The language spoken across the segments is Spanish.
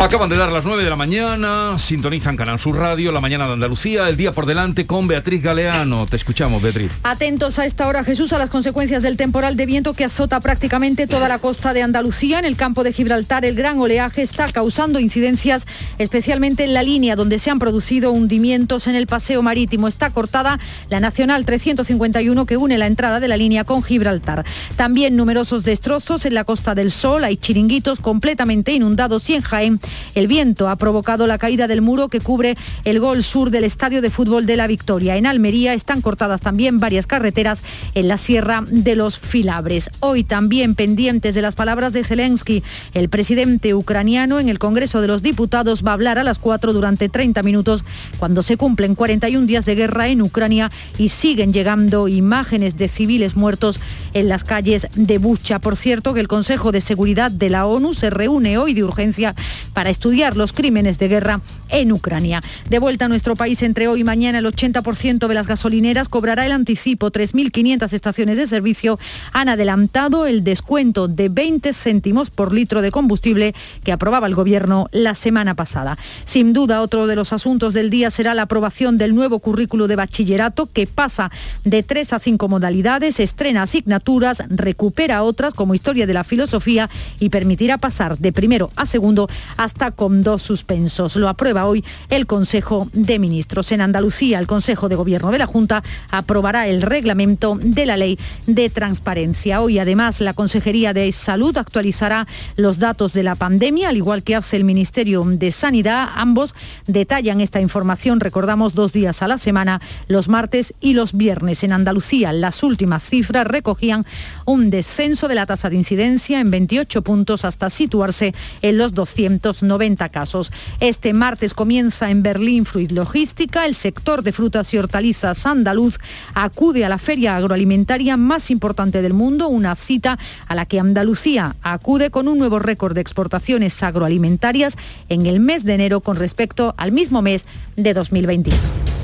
Acaban de dar las 9 de la mañana, sintonizan Canal Sur Radio, la mañana de Andalucía, el día por delante con Beatriz Galeano. Te escuchamos, Beatriz. Atentos a esta hora, Jesús, a las consecuencias del temporal de viento que azota prácticamente toda la costa de Andalucía. En el campo de Gibraltar, el gran oleaje está causando incidencias, especialmente en la línea donde se han producido hundimientos en el paseo marítimo. Está cortada la Nacional 351 que une la entrada de la línea con Gibraltar. También numerosos destrozos en la Costa del Sol, hay chiringuitos completamente inundados y en Jaén el viento ha provocado la caída del muro que cubre el gol sur del estadio de fútbol de la Victoria. En Almería están cortadas también varias carreteras en la Sierra de los Filabres. Hoy también pendientes de las palabras de Zelensky, el presidente ucraniano en el Congreso de los Diputados va a hablar a las 4 durante 30 minutos cuando se cumplen 41 días de guerra en Ucrania y siguen llegando imágenes de civiles muertos en las calles de Bucha. Por cierto, que el Consejo de Seguridad de la ONU se reúne hoy de urgencia para estudiar los crímenes de guerra en Ucrania. De vuelta a nuestro país entre hoy y mañana, el 80% de las gasolineras cobrará el anticipo. 3.500 estaciones de servicio han adelantado el descuento de 20 céntimos por litro de combustible que aprobaba el Gobierno la semana pasada. Sin duda, otro de los asuntos del día será la aprobación del nuevo currículo de bachillerato que pasa de tres a cinco modalidades, estrena asignaturas, recupera otras como historia de la filosofía y permitirá pasar de primero a segundo a hasta con dos suspensos. Lo aprueba hoy el Consejo de Ministros. En Andalucía, el Consejo de Gobierno de la Junta aprobará el reglamento de la ley de transparencia. Hoy, además, la Consejería de Salud actualizará los datos de la pandemia, al igual que hace el Ministerio de Sanidad. Ambos detallan esta información, recordamos, dos días a la semana, los martes y los viernes. En Andalucía, las últimas cifras recogían un descenso de la tasa de incidencia en 28 puntos hasta situarse en los 200 90 casos. Este martes comienza en Berlín Fruit Logística. El sector de frutas y hortalizas andaluz acude a la feria agroalimentaria más importante del mundo, una cita a la que Andalucía acude con un nuevo récord de exportaciones agroalimentarias en el mes de enero con respecto al mismo mes de 2021.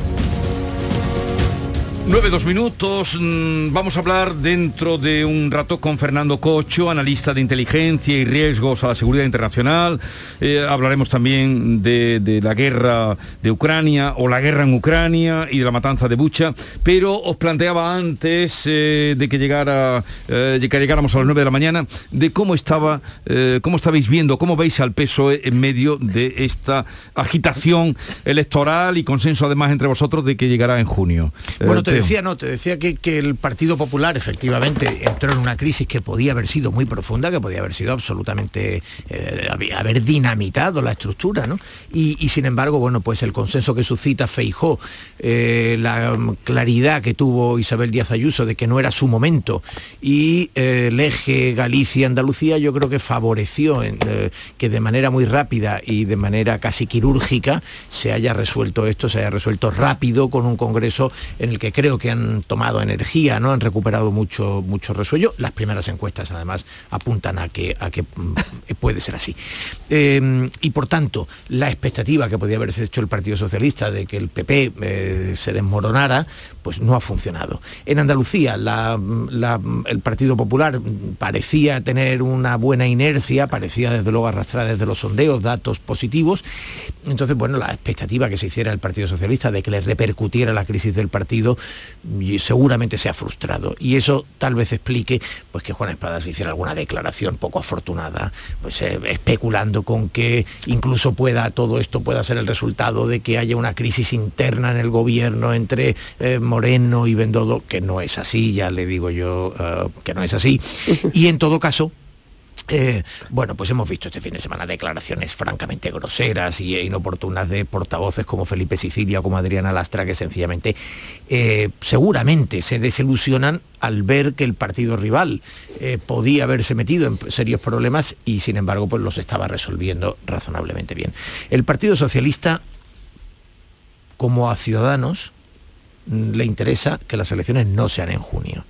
9, dos minutos. Mm, vamos a hablar dentro de un rato con Fernando Cocho, analista de inteligencia y riesgos a la seguridad internacional. Eh, hablaremos también de, la guerra de Ucrania o la guerra en Ucrania y de la matanza de Bucha. Pero os planteaba antes eh, de que llegara, eh, que llegáramos a las 9 de la mañana, de cómo estaba, cómo estabais viendo, cómo veis al PSOE en medio de esta agitación electoral y consenso además entre vosotros de que llegará en junio. Decía, no, te decía que, el Partido Popular efectivamente entró en una crisis que podía haber sido muy profunda, que podía haber sido absolutamente, eh, haber dinamitado la estructura, ¿no? Y, sin embargo, bueno, pues el consenso que suscita Feijó, eh, la claridad que tuvo Isabel Díaz Ayuso de que no era su momento y eh, el eje Galicia-Andalucía, yo creo que favoreció que de manera muy rápida y de manera casi quirúrgica se haya resuelto esto, se haya resuelto rápido con un Congreso en el que creo que han tomado energía, ¿no? Han recuperado mucho, mucho resuello. Las primeras encuestas, además, apuntan a que, a que mm, puede ser así. Em, y por tanto, la expectativa que podía haberse hecho el Partido Socialista de que el PP eh, se desmoronara, pues no ha funcionado. En Andalucía, el Partido Popular parecía tener una buena inercia, parecía desde luego arrastrar desde los sondeos datos positivos. Entonces, bueno, la expectativa que se hiciera el Partido Socialista de que le repercutiera la crisis del partido y seguramente se ha frustrado. Y eso tal vez explique pues, que Juan Espadas hiciera alguna declaración poco afortunada, pues eh, especulando con que incluso pueda todo esto pueda ser el resultado de que haya una crisis interna en el gobierno entre eh, Moreno y Bendodo, que no es así, ya le digo yo eh, que no es así. Y en todo caso, eh, bueno, pues hemos visto este fin de semana declaraciones francamente groseras e inoportunas de portavoces como Felipe Sicilia o como Adriana Lastra que sencillamente eh, seguramente se desilusionan al ver que el partido rival podía haberse metido en serios problemas y sin embargo pues los estaba resolviendo razonablemente bien. El Partido Socialista, como a Ciudadanos, le interesa que las elecciones no sean en junio.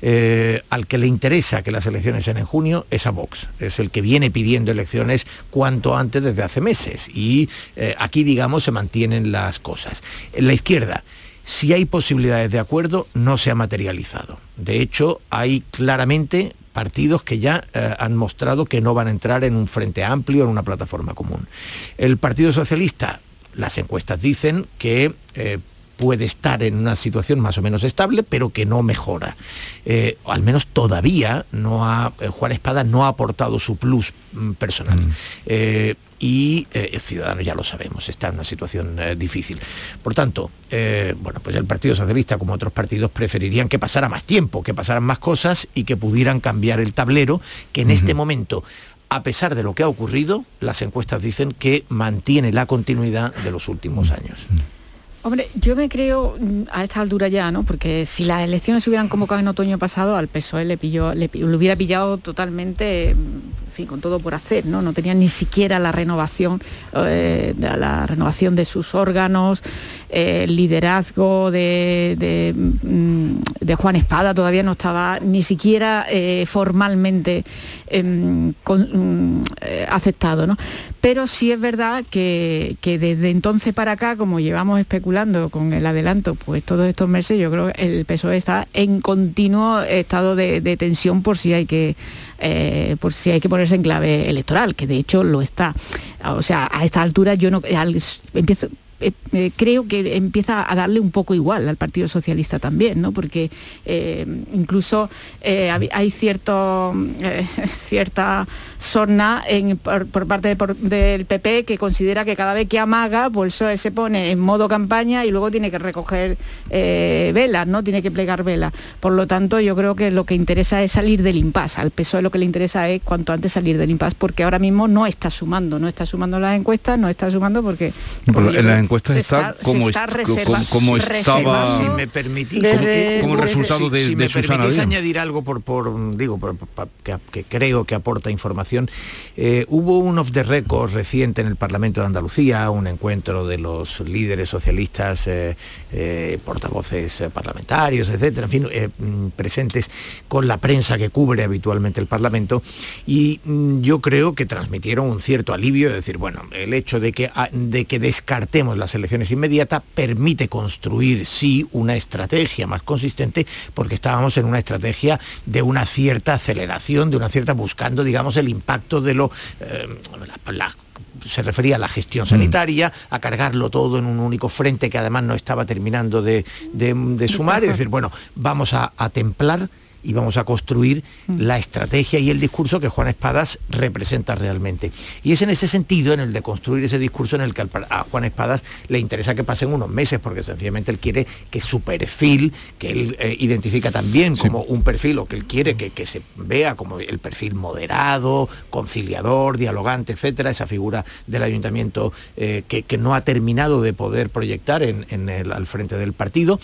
Eh, al que le interesa que las elecciones sean en junio es a Vox. Es el que viene pidiendo elecciones cuanto antes desde hace meses. Y eh, aquí, digamos, se mantienen las cosas. En la izquierda, si hay posibilidades de acuerdo, no se ha materializado. De hecho, hay claramente partidos que ya eh, han mostrado que no van a entrar en un frente amplio, en una plataforma común. El Partido Socialista, las encuestas dicen que puede estar en una situación más o menos estable, pero que no mejora. Eh, al menos todavía no ha, Juan Espada no ha aportado su plus mm, personal. Mm y eh, el ciudadano ya lo sabemos, está en una situación eh, difícil. Por tanto, eh, bueno, pues el Partido Socialista, como otros partidos, preferirían que pasara más tiempo, que pasaran más cosas y que pudieran cambiar el tablero, que en este momento a pesar de lo que ha ocurrido, las encuestas dicen que mantiene la continuidad de los últimos años. Hombre, yo me creo mm, a esta altura ya, ¿no? Porque si las elecciones se hubieran convocado en otoño pasado, al PSOE le, pilló, le, hubiera pillado totalmente, mm, en fin, con todo por hacer, ¿no? No tenía ni siquiera la renovación, eh, la renovación de sus órganos, eh, el liderazgo de, mm, de, Juan Espada todavía no estaba ni siquiera eh, formalmente em, aceptado, ¿no? Pero sí es verdad que, que desde entonces para acá, como llevamos especulando, con el adelanto, pues todos estos meses yo creo que el PSOE está en continuo estado de, tensión por si hay que eh, por si hay que ponerse en clave electoral, que de hecho lo está. O sea, a esta altura yo no empiezo eh, eh, creo que empieza a darle un poco igual al Partido Socialista también, ¿no? porque eh, incluso hay cierto, cierta sorna por, parte del PP que considera que cada vez que amaga, pues se pone en modo campaña y luego tiene que recoger velas, ¿no? tiene que plegar velas. Por lo tanto, yo creo que lo que interesa es salir del impasse. Al PSOE lo que le interesa es cuanto antes salir del impasse, porque ahora mismo no está sumando, no está sumando las encuestas, no está sumando porque encuesta está, como, como, estaba, si me permitís, como, el resultado de, si me permitís añadir algo por, por digo, que, creo que aporta información. Eh, hubo un off the record reciente en el Parlamento de Andalucía, un encuentro de los líderes socialistas, eh, eh, portavoces parlamentarios, etcétera, en fin, mm, presentes con la prensa que cubre habitualmente el Parlamento y mm, yo creo que transmitieron un cierto alivio de decir, bueno, el hecho de que, ah, de que descartemos las elecciones inmediatas permite construir, sí, una estrategia más consistente, porque estábamos en una estrategia de una cierta aceleración, de una cierta buscando, digamos, el impacto de lo... Eh, se refería a la gestión sanitaria, a cargarlo todo en un único frente que además no estaba terminando de, sumar, y decir, bueno, vamos a templar y vamos a construir mm. la estrategia y el discurso que Juan Espadas representa realmente. Y es en ese sentido, en el de construir ese discurso, en el que a Juan Espadas le interesa que pasen unos meses, porque sencillamente él quiere que su perfil, que él eh, identifica también como un perfil, o que él quiere que, se vea como el perfil moderado, conciliador, dialogante, etcétera, esa figura del ayuntamiento eh, que, no ha terminado de poder proyectar en, el, al frente del partido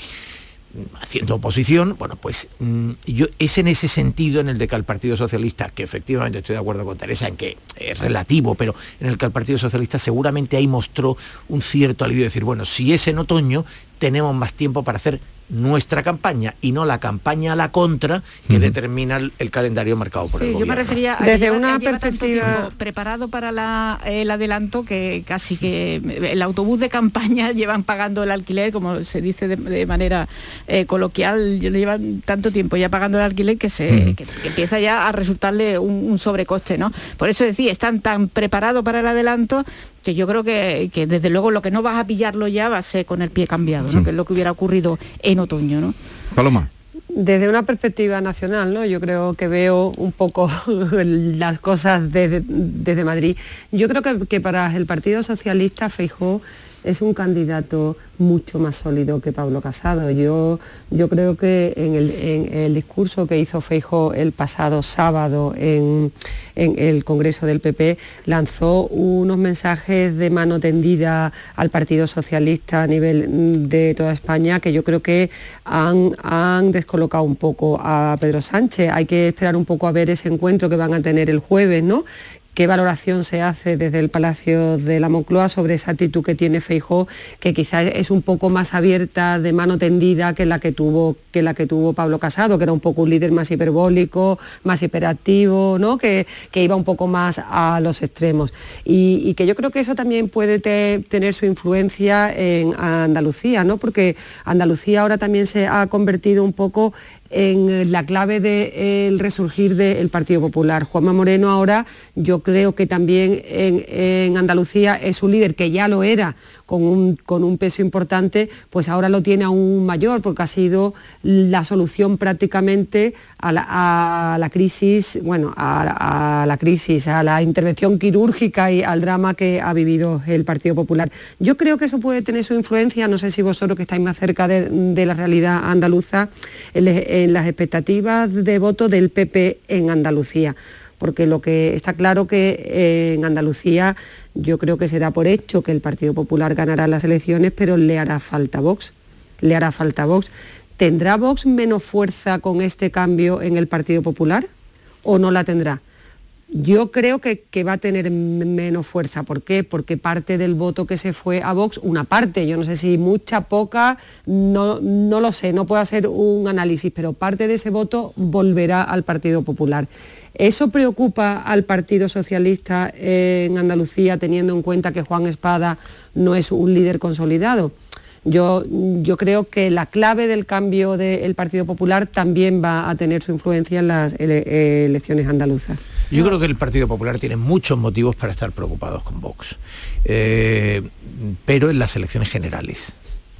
haciendo oposición, bueno, pues mm, yo, es en ese sentido en el de que al Partido Socialista, que efectivamente estoy de acuerdo con Teresa en que es relativo, pero en el que el Partido Socialista seguramente ahí mostró un cierto alivio de decir, bueno, si es en otoño, tenemos más tiempo para hacer nuestra campaña y no la campaña a la contra que determina el, calendario marcado por el gobierno. Yo me refería a desde una perspectiva preparado para el adelanto que casi que el autobús de campaña llevan pagando el alquiler, como se dice de, manera eh, coloquial, llevan tanto tiempo ya pagando el alquiler que se empieza ya a resultarle un, sobrecoste, ¿no? Por eso decía, están tan preparados para el adelanto que yo creo que, desde luego lo que no vas a pillarlo ya va a ser con el pie cambiado, que es lo que hubiera ocurrido en otoño. ¿no? Paloma. Desde una perspectiva nacional, ¿no? yo creo que veo un poco las cosas desde, Madrid. Yo creo que, que, para el Partido Socialista Feijó es un candidato mucho más sólido que Pablo Casado. Yo, yo creo que en el, discurso que hizo Feijo el pasado sábado en, el Congreso del PP lanzó unos mensajes de mano tendida al Partido Socialista a nivel de toda España que yo creo que han, han descolocado un poco a Pedro Sánchez. Hay que esperar un poco a ver ese encuentro que van a tener el jueves, ¿no? Qué valoración se hace desde el Palacio de la Moncloa sobre esa actitud que tiene Feijó, que quizás es un poco más abierta, de mano tendida que la que tuvo, que la que tuvo Pablo Casado, que era un poco un líder más hiperbólico, más hiperactivo, ¿no? que, iba un poco más a los extremos. Y, que yo creo que eso también puede tener su influencia en Andalucía, ¿no? porque Andalucía ahora también se ha convertido un poco en la clave del resurgir del Partido Popular. Juanma Moreno ahora yo creo que también en, Andalucía es un líder que ya lo era con un, peso importante, pues ahora lo tiene aún mayor porque ha sido la solución prácticamente a la, crisis, bueno, a, la crisis, a la intervención quirúrgica y al drama que ha vivido el Partido Popular. Yo creo que eso puede tener su influencia, no sé si vosotros que estáis más cerca de, la realidad andaluza, en las expectativas de voto del PP en Andalucía porque lo que está claro que eh, en Andalucía yo creo que se da por hecho que el Partido Popular ganará las elecciones, pero le hará falta Vox, le hará falta Vox. ¿Tendrá Vox menos fuerza con este cambio en el Partido Popular o no la tendrá? Yo creo que, va a tener menos fuerza. ¿Por qué? Porque parte del voto que se fue a Vox, una parte, yo no sé si mucha, poca, no, no lo sé, no puedo hacer un análisis, pero parte de ese voto volverá al Partido Popular. ¿Eso preocupa al Partido Socialista en Andalucía, teniendo en cuenta que Juan Espada no es un líder consolidado? Yo, creo que la clave del cambio del Partido Popular también va a tener su influencia en las elecciones andaluzas. Yo creo que el Partido Popular tiene muchos motivos para estar preocupados con Vox, eh, pero en las elecciones generales.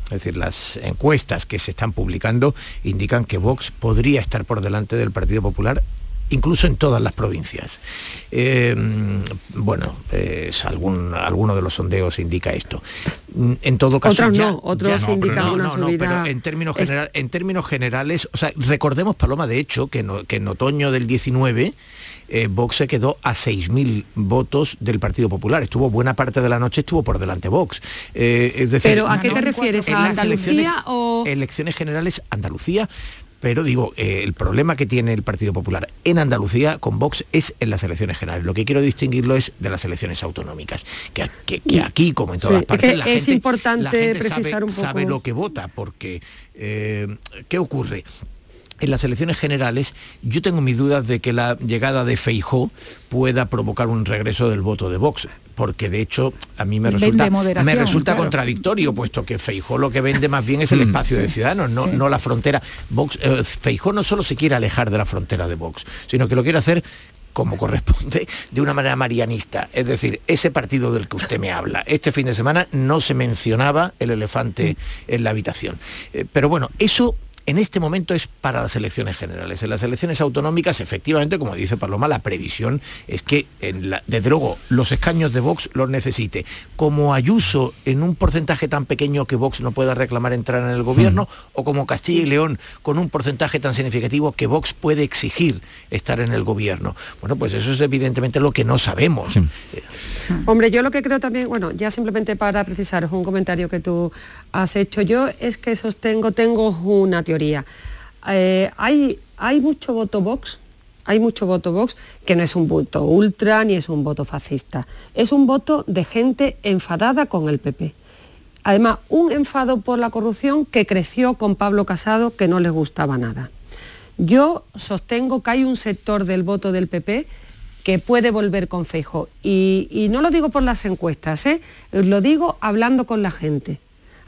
Es decir, las encuestas que se están publicando indican que Vox podría estar por delante del Partido Popular incluso en todas las provincias. Eh, bueno, algún, alguno de los sondeos indica esto. En todo caso, otros no, otros indican una subida. en términos, en términos generales, o sea, recordemos, Paloma, de hecho, que, que en otoño del 19 eh, Vox se quedó a 6.000 votos del Partido Popular. Estuvo buena parte de la noche, estuvo por delante Vox. Eh, es decir, ¿Pero a qué te refieres? ¿A Andalucía o...? Elecciones generales, Andalucía, pero digo, eh, el problema que tiene el Partido Popular en Andalucía con Vox es en las elecciones generales. Lo que quiero distinguirlo es de las elecciones autonómicas, que, aquí, como en todas partes, la, es gente, importante precisar un poco. sabe lo que vota, porque ¿qué ocurre? en las elecciones generales, yo tengo mis dudas de que la llegada de Feijó pueda provocar un regreso del voto de Vox porque de hecho a mí me resulta, me resulta contradictorio, puesto que Feijó lo que vende más bien es el mm, espacio de Ciudadanos, no, no la frontera. Vox, eh, Feijó no solo se quiere alejar de la frontera de Vox, sino que lo quiere hacer como corresponde, de una manera marianista. Es decir, ese partido del que usted me habla. Este fin de semana no se mencionaba el elefante en la habitación. Eh, pero bueno, eso en este momento es para las elecciones generales. En las elecciones autonómicas, efectivamente, como dice Paloma, la previsión es que, en la, desde luego, los escaños de Vox los necesite. Como Ayuso, en un porcentaje tan pequeño que Vox no pueda reclamar entrar en el gobierno, o como Castilla y León, con un porcentaje tan significativo que Vox puede exigir estar en el gobierno. Bueno, pues eso es evidentemente lo que no sabemos. Hombre, yo lo que creo también, bueno, ya simplemente para precisaros un comentario que tú has hecho yo, es que sostengo, tengo una teoría eh, hay, hay mucho voto Vox, hay mucho voto Vox que no es un voto ultra ni es un voto fascista, es un voto de gente enfadada con el PP. Además, un enfado por la corrupción que creció con Pablo Casado que no le gustaba nada. Yo sostengo que hay un sector del voto del PP que puede volver con Feijo. Y, no lo digo por las encuestas, ¿eh? lo digo hablando con la gente.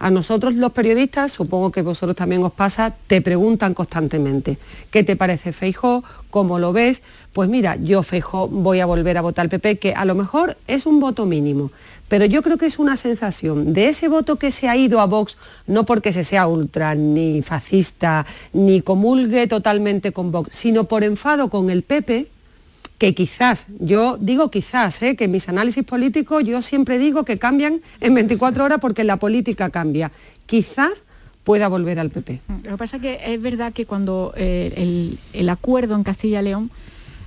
A nosotros los periodistas, supongo que vosotros también os pasa, te preguntan constantemente, ¿qué te parece Feijó? ¿Cómo lo ves? Pues mira, yo Feijó voy a volver a votar al PP, que a lo mejor es un voto mínimo, pero yo creo que es una sensación de ese voto que se ha ido a Vox, no porque se sea ultra, ni fascista, ni comulgue totalmente con Vox, sino por enfado con el PP, que quizás, yo digo quizás, ¿eh? que mis análisis políticos yo siempre digo que cambian en 24 horas porque la política cambia. Quizás pueda volver al PP. Lo que pasa es que es verdad que cuando eh, el, acuerdo en Castilla-León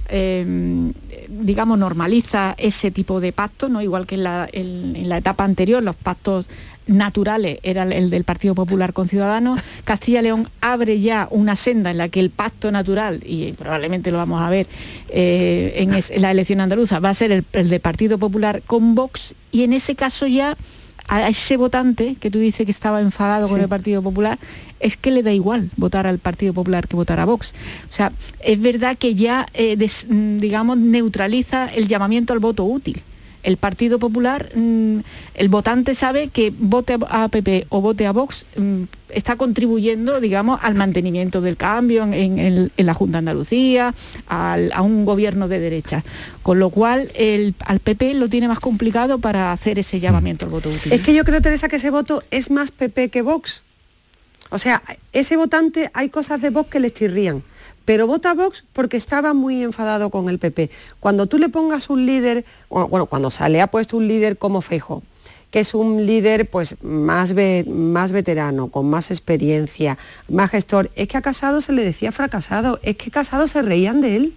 eh, digamos, normaliza ese tipo de pacto, ¿no? igual que en la, en la etapa anterior, los pactos naturales era el del Partido Popular con Ciudadanos. Castilla León abre ya una senda en la que el pacto natural, y probablemente lo vamos a ver eh, en, la elección andaluza, va a ser el, el del Partido Popular con Vox, y en ese caso ya a ese votante que tú dices que estaba enfadado con el Partido Popular, es que le da igual votar al Partido Popular que votar a Vox. O sea, es verdad que ya, eh, digamos, neutraliza el llamamiento al voto útil el Partido Popular, mm, el votante sabe que vote a PP o vote a Vox mm, está contribuyendo, digamos, al mantenimiento del cambio en, la Junta de Andalucía, a un gobierno de derecha. Con lo cual, el, al PP lo tiene más complicado para hacer ese llamamiento al voto útil. Es que yo creo, Teresa, que ese voto es más PP que Vox. O sea, ese votante, hay cosas de Vox que le chirrían pero vota Vox porque estaba muy enfadado con el PP. Cuando tú le pongas un líder, bueno, cuando se le ha puesto un líder como Fejo, que es un líder pues más, más veterano, con más experiencia, más gestor, es que a Casado se le decía fracasado, es que Casado se reían de él.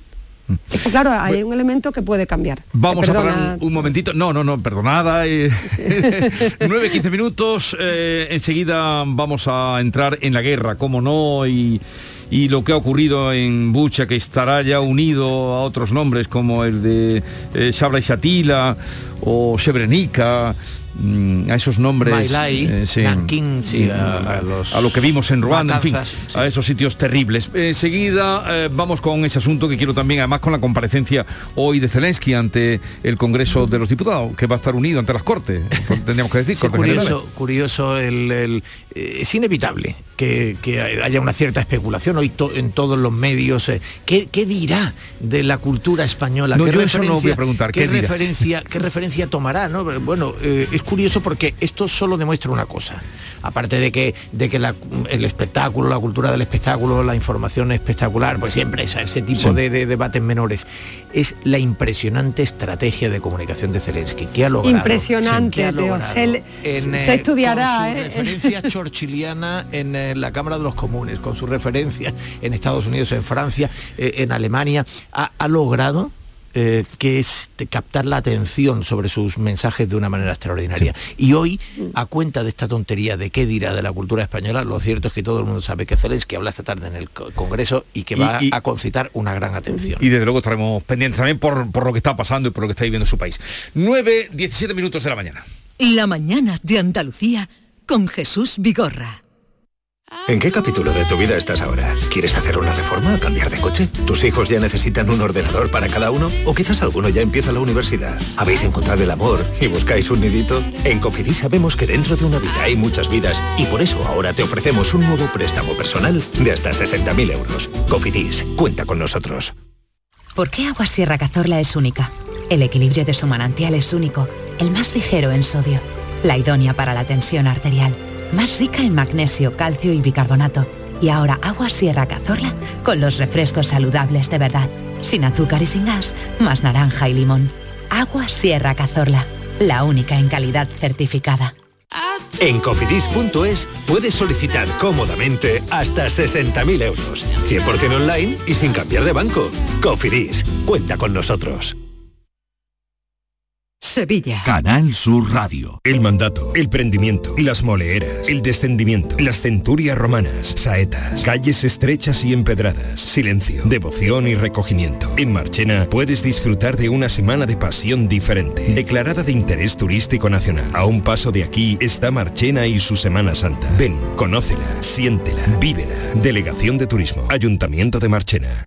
Es que claro, hay un elemento que puede cambiar. Vamos a parar un, momentito. No, no, no, perdonada. 9, eh, 15 minutos. Eh, enseguida vamos a entrar en la guerra, cómo no, y y lo que ha ocurrido en Bucha, que estará ya unido a otros nombres como el de eh, y Shatila o Srebrenica, Mm, a esos nombres eh, a, lo que vimos en Ruanda, en fin, a esos sitios terribles. Enseguida eh, vamos con ese asunto que quiero también, además con la comparecencia hoy de Zelensky ante el Congreso de los Diputados, que va a estar unido ante las Cortes, tendríamos que decir. curioso, curioso el, eh, es inevitable que, haya una cierta especulación hoy en todos los medios. ¿qué, dirá de la cultura española? No, ¿Qué yo no voy a preguntar. ¿Qué, referencia, ¿Qué referencia tomará? ¿no? Bueno, es curioso porque esto solo demuestra una cosa. Aparte de que, de que el espectáculo, la cultura del espectáculo, la información espectacular, pues siempre es ese tipo de, debates menores. Es la impresionante estrategia de comunicación de Zelensky, que ha logrado. Impresionante, se, eh, estudiará. Con su ¿eh? referencia chorchiliana en eh, la Cámara de los Comunes, con su referencia en Estados Unidos, en Francia, en Alemania, ha logrado eh, que es de captar la atención sobre sus mensajes de una manera extraordinaria. Y hoy, a cuenta de esta tontería de qué dirá de la cultura española, lo cierto es que todo el mundo sabe que Zelensky habla esta tarde en el Congreso y que va a concitar una gran atención. Y desde luego estaremos pendientes también por, por lo que está pasando y por lo que está viviendo su país. 9, 17 minutos de la mañana. La mañana de Andalucía con Jesús Vigorra. ¿En qué capítulo de tu vida estás ahora? ¿Quieres hacer una reforma cambiar de coche? ¿Tus hijos ya necesitan un ordenador para cada uno? ¿O quizás alguno ya empieza la universidad? ¿Habéis encontrado el amor y buscáis un nidito? En Cofidis sabemos que dentro de una vida hay muchas vidas y por eso ahora te ofrecemos un nuevo préstamo personal de hasta 60.000 euros. Cofidis, cuenta con nosotros. ¿Por qué Agua Sierra Cazorla es única? El equilibrio de su manantial es único, el más ligero en sodio, la idónea para la tensión arterial más rica en magnesio, calcio y bicarbonato. Y ahora agua Sierra Cazorla con los refrescos saludables de verdad, sin azúcar y sin gas, más naranja y limón. Agua Sierra Cazorla, la única en calidad certificada. En cofidis.es puedes solicitar cómodamente hasta 60.000 euros, 100% online y sin cambiar de banco. Cofidis, cuenta con nosotros. Sevilla. Canal Sur Radio. El mandato, el prendimiento, las moleeras, el descendimiento, las centurias romanas, saetas, calles estrechas y empedradas, silencio, devoción y recogimiento. En Marchena puedes disfrutar de una semana de pasión diferente, declarada de interés turístico nacional. A un paso de aquí está Marchena y su Semana Santa. Ven, conócela, siéntela, vívela. Delegación de Turismo, Ayuntamiento de Marchena.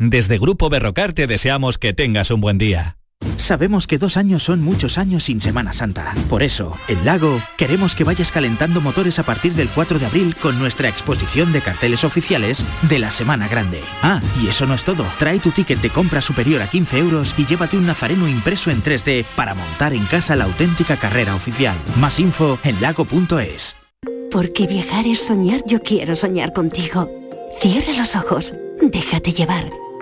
Desde Grupo Berrocar te deseamos que tengas un buen día. Sabemos que dos años son muchos años sin Semana Santa. Por eso, en Lago, queremos que vayas calentando motores a partir del 4 de abril con nuestra exposición de carteles oficiales de la Semana Grande. Ah, y eso no es todo. Trae tu ticket de compra superior a 15 euros y llévate un nazareno impreso en 3D para montar en casa la auténtica carrera oficial. Más info en lago.es. Porque viajar es soñar, yo quiero soñar contigo. Cierra los ojos, déjate llevar.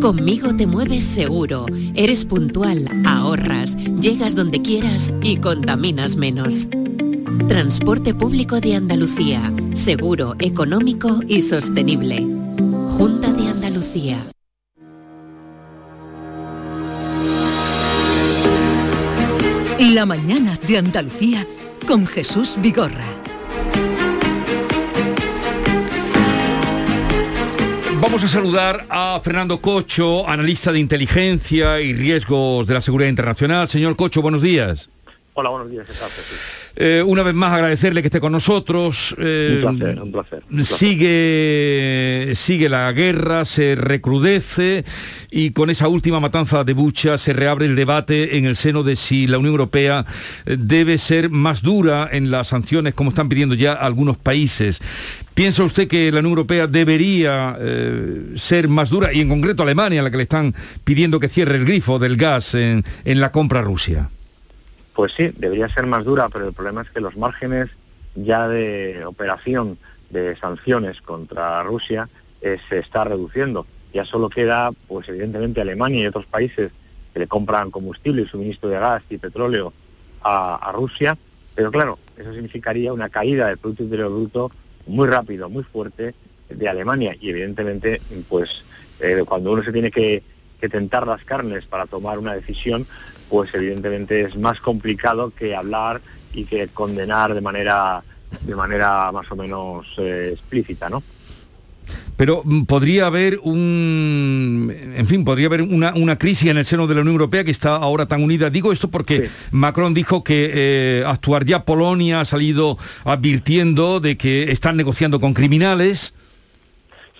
Conmigo te mueves seguro, eres puntual, ahorras, llegas donde quieras y contaminas menos. Transporte público de Andalucía, seguro, económico y sostenible. Junta de Andalucía. La mañana de Andalucía con Jesús Vigorra. Vamos a saludar a Fernando Cocho, analista de inteligencia y riesgos de la seguridad internacional. Señor Cocho, buenos días. Hola, buenos días. Eh, una vez más agradecerle que esté con nosotros. Eh, un placer, un placer. Sigue, sigue la guerra, se recrudece y con esa última matanza de Bucha se reabre el debate en el seno de si la Unión Europea eh, debe ser más dura en las sanciones como están pidiendo ya algunos países. ¿Piensa usted que la Unión Europea debería ser más dura y en concreto Alemania, a la que le están pidiendo que cierre el grifo del gas en, en la compra a Rusia? Pues sí, debería ser más dura, pero el problema es que los márgenes ya de operación de sanciones contra Rusia eh, se está reduciendo. Ya solo queda, pues evidentemente, Alemania y otros países que le compran combustible y suministro de gas y petróleo a, Rusia, pero claro, eso significaría una caída del Producto Interior Bruto muy rápido, muy fuerte de Alemania y evidentemente, pues eh, cuando uno se tiene que, que tentar las carnes para tomar una decisión, pues evidentemente es más complicado que hablar y que condenar de manera de manera más o menos eh, explícita, ¿no? Pero mm, podría haber un, en fin, podría haber una, crisis en el seno de la Unión Europea que está ahora tan unida. Digo esto porque Macron dijo que eh, actuar ya Polonia ha salido advirtiendo de que están negociando con criminales.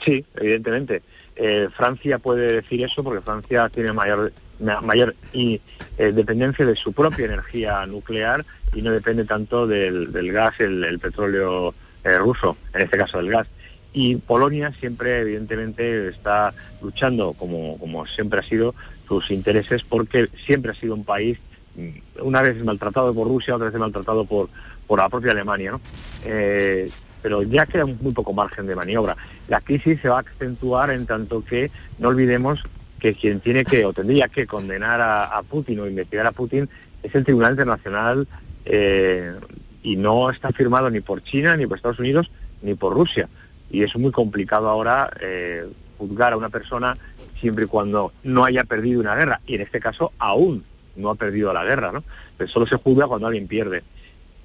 Sí, evidentemente. Eh, Francia puede decir eso porque Francia tiene mayor mayor y, eh, dependencia de su propia energía nuclear y no depende tanto del, gas, el, el petróleo eh, ruso, en este caso del gas. Y Polonia siempre, evidentemente, está luchando, como, como siempre ha sido, sus intereses, porque siempre ha sido un país, mm, una vez maltratado por Rusia, otra vez maltratado por, por la propia Alemania. ¿no? Eh, pero ya queda muy poco margen de maniobra. La crisis se va a acentuar en tanto que no olvidemos que quien tiene que o tendría que condenar a, Putin o investigar a Putin es el Tribunal Internacional eh, y no está firmado ni por China, ni por Estados Unidos, ni por Rusia. Y es muy complicado ahora eh, juzgar a una persona siempre y cuando no haya perdido una guerra. Y en este caso aún no ha perdido la guerra, ¿no? Pero solo se juzga cuando alguien pierde.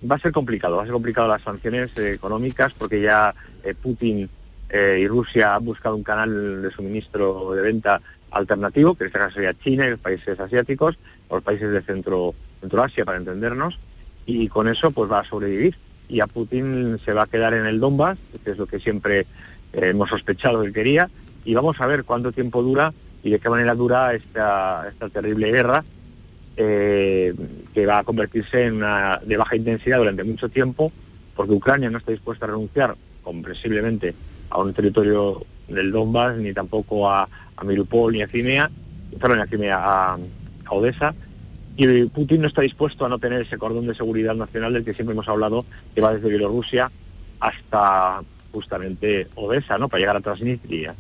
Va a ser complicado, va a ser complicado las sanciones eh, económicas porque ya Putin y Rusia han buscado un canal de suministro de venta alternativo, que en este caso sería China y los países asiáticos, o los países de Centro, Asia para entendernos, y con eso pues va a sobrevivir. Y a Putin se va a quedar en el Donbass, que es lo que siempre eh, hemos sospechado que quería, y vamos a ver cuánto tiempo dura y de qué manera dura esta, esta terrible guerra, eh, que va a convertirse en una de baja intensidad durante mucho tiempo, porque Ucrania no está dispuesta a renunciar comprensiblemente a un territorio del Donbass, ni tampoco a, a Milupol ni a Crimea, perdón, a Crimea, a, Odessa, y Putin no está dispuesto a no tener ese cordón de seguridad nacional del que siempre hemos hablado, que va desde Bielorrusia hasta justamente Odessa, ¿no? Para llegar a Transnistria.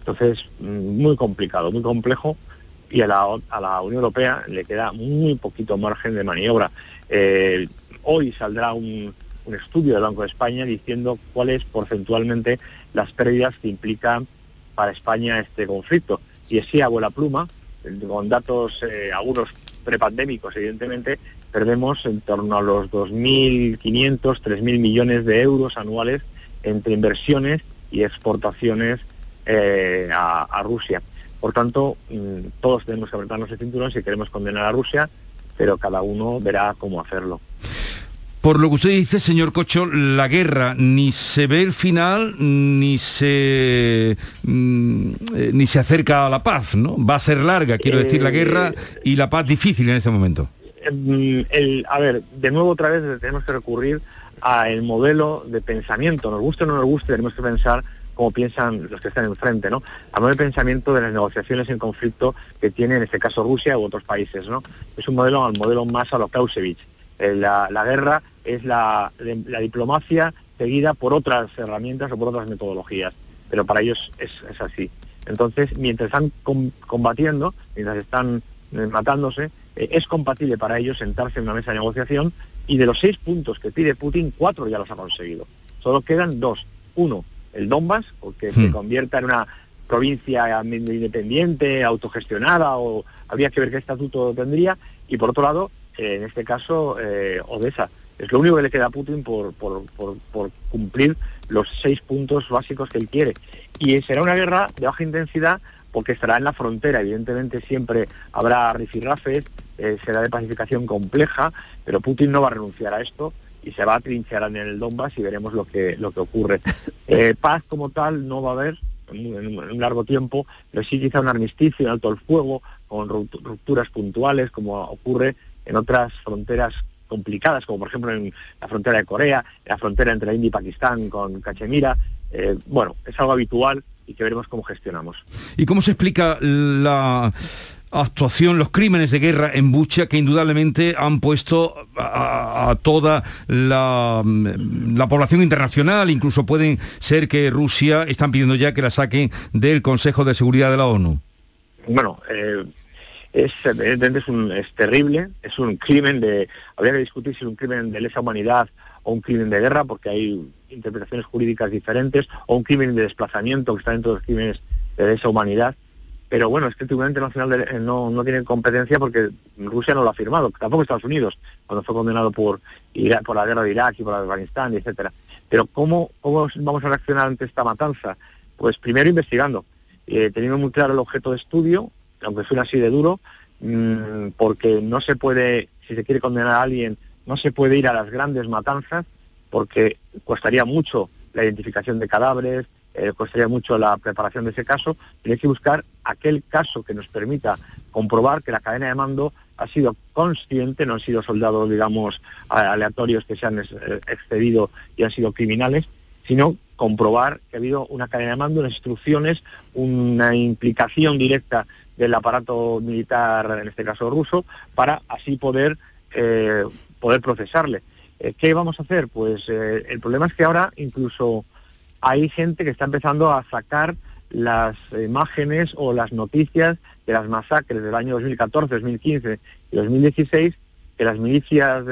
Entonces, mm, muy complicado, muy complejo, y a la, a la Unión Europea le queda muy poquito margen de maniobra. Eh, hoy saldrá un, un estudio del Banco de España diciendo cuáles porcentualmente las pérdidas que implican para España este conflicto. Y así a la pluma, con datos eh, algunos prepandémicos, evidentemente, perdemos en torno a los 2.500, 3.000 millones de euros anuales entre inversiones y exportaciones eh, a, Rusia. Por tanto, mm, todos tenemos que apretarnos el cinturón si queremos condenar a Rusia, pero cada uno verá cómo hacerlo. Por lo que usted dice, señor Cocho, la guerra ni se ve el final ni se mm, eh, ni se acerca a la paz, ¿no? Va a ser larga, quiero decir, la guerra y la paz difícil en este momento. Mm, el- a ver, de nuevo otra vez tenemos que recurrir al modelo de pensamiento. Nos guste o no nos guste, tenemos que pensar como piensan los que están enfrente, ¿no? Al modelo de pensamiento de las negociaciones en conflicto que tiene en este caso Rusia u otros países, ¿no? Es un modelo, al modelo más a lo Clausewitz. Eh, la, la guerra es la, la diplomacia seguida por otras herramientas o por otras metodologías, pero para ellos es, es así. Entonces, mientras están com- combatiendo, mientras están eh, matándose, eh, es compatible para ellos sentarse en una mesa de negociación y de los seis puntos que pide Putin, cuatro ya los ha conseguido. Solo quedan dos. Uno, el Donbass, porque se Hmm. convierta en una provincia independiente, autogestionada, o habría que ver qué estatuto tendría. Y por otro lado, eh, en este caso, eh, Odessa. Es lo único que le queda a Putin por, por- por- por cumplir los seis puntos básicos que él quiere. Y será una guerra de baja intensidad porque estará en la frontera. Evidentemente siempre habrá rifirrafes, eh, será de pacificación compleja, pero Putin no va a renunciar a esto y se va a trinchear en el Donbass y veremos lo que, lo que ocurre. Eh, paz como tal no va a haber en un, largo tiempo, pero sí quizá un armisticio, un alto el fuego, con rupt- rupturas puntuales, como ocurre en otras fronteras complicadas, como por ejemplo en la frontera de Corea, la frontera entre India y Pakistán con Cachemira. Eh, bueno, es algo habitual y que veremos cómo gestionamos. ¿Y cómo se explica la actuación, los crímenes de guerra en Bucha que indudablemente han puesto a, a toda la, mm, la población internacional, incluso pueden ser que Rusia están pidiendo ya que la saquen del Consejo de Seguridad de la ONU? Bueno, eh, es evidentemente es, un, es terrible, es un crimen de, habría que discutir si es un crimen de lesa humanidad o un crimen de guerra, porque hay interpretaciones jurídicas diferentes, o un crimen de desplazamiento que está dentro de los crímenes de lesa humanidad. Pero bueno, es que el Tribunal Internacional eh, no, no tiene competencia porque Rusia no lo ha firmado, tampoco Estados Unidos, cuando fue condenado por Irak, por la guerra de Irak y por Afganistán, etcétera. Pero ¿cómo, ¿cómo vamos a reaccionar ante esta matanza? Pues primero investigando, eh, teniendo muy claro el objeto de estudio, aunque suene así de duro, mm, porque no se puede, si se quiere condenar a alguien, no se puede ir a las grandes matanzas, porque costaría mucho la identificación de cadáveres, eh, costaría mucho la preparación de ese caso, pero hay que buscar aquel caso que nos permita comprobar que la cadena de mando ha sido consciente, no han sido soldados, digamos, aleatorios que se han eh, excedido y han sido criminales, sino comprobar que ha habido una cadena de mando, unas instrucciones, una implicación directa del aparato militar, en este caso ruso, para así poder, eh, poder procesarle. Eh, ¿Qué vamos a hacer? Pues eh, el problema es que ahora incluso hay gente que está empezando a sacar las imágenes o las noticias de las masacres del año 2014, 2015 y 2016 que las milicias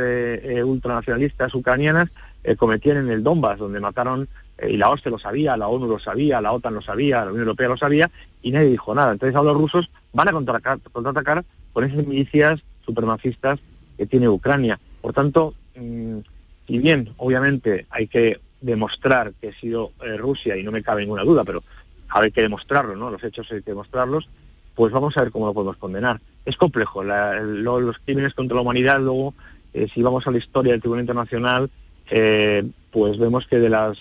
ultranacionalistas ucranianas cometían en el Donbass, donde mataron, y la OSCE lo sabía, la ONU lo sabía, la OTAN lo sabía, la Unión Europea lo sabía, y nadie dijo nada. Entonces ahora los rusos van a contraatacar, contraatacar con esas milicias supremacistas que tiene Ucrania. Por tanto, mm, si bien obviamente hay que demostrar que ha sido eh, Rusia, y no me cabe ninguna duda, pero hay que demostrarlo, ¿no? Los hechos hay que demostrarlos, pues vamos a ver cómo lo podemos condenar. Es complejo, la- los crímenes contra la humanidad, luego, eh, si vamos a la historia del Tribunal Internacional, eh, pues vemos que de los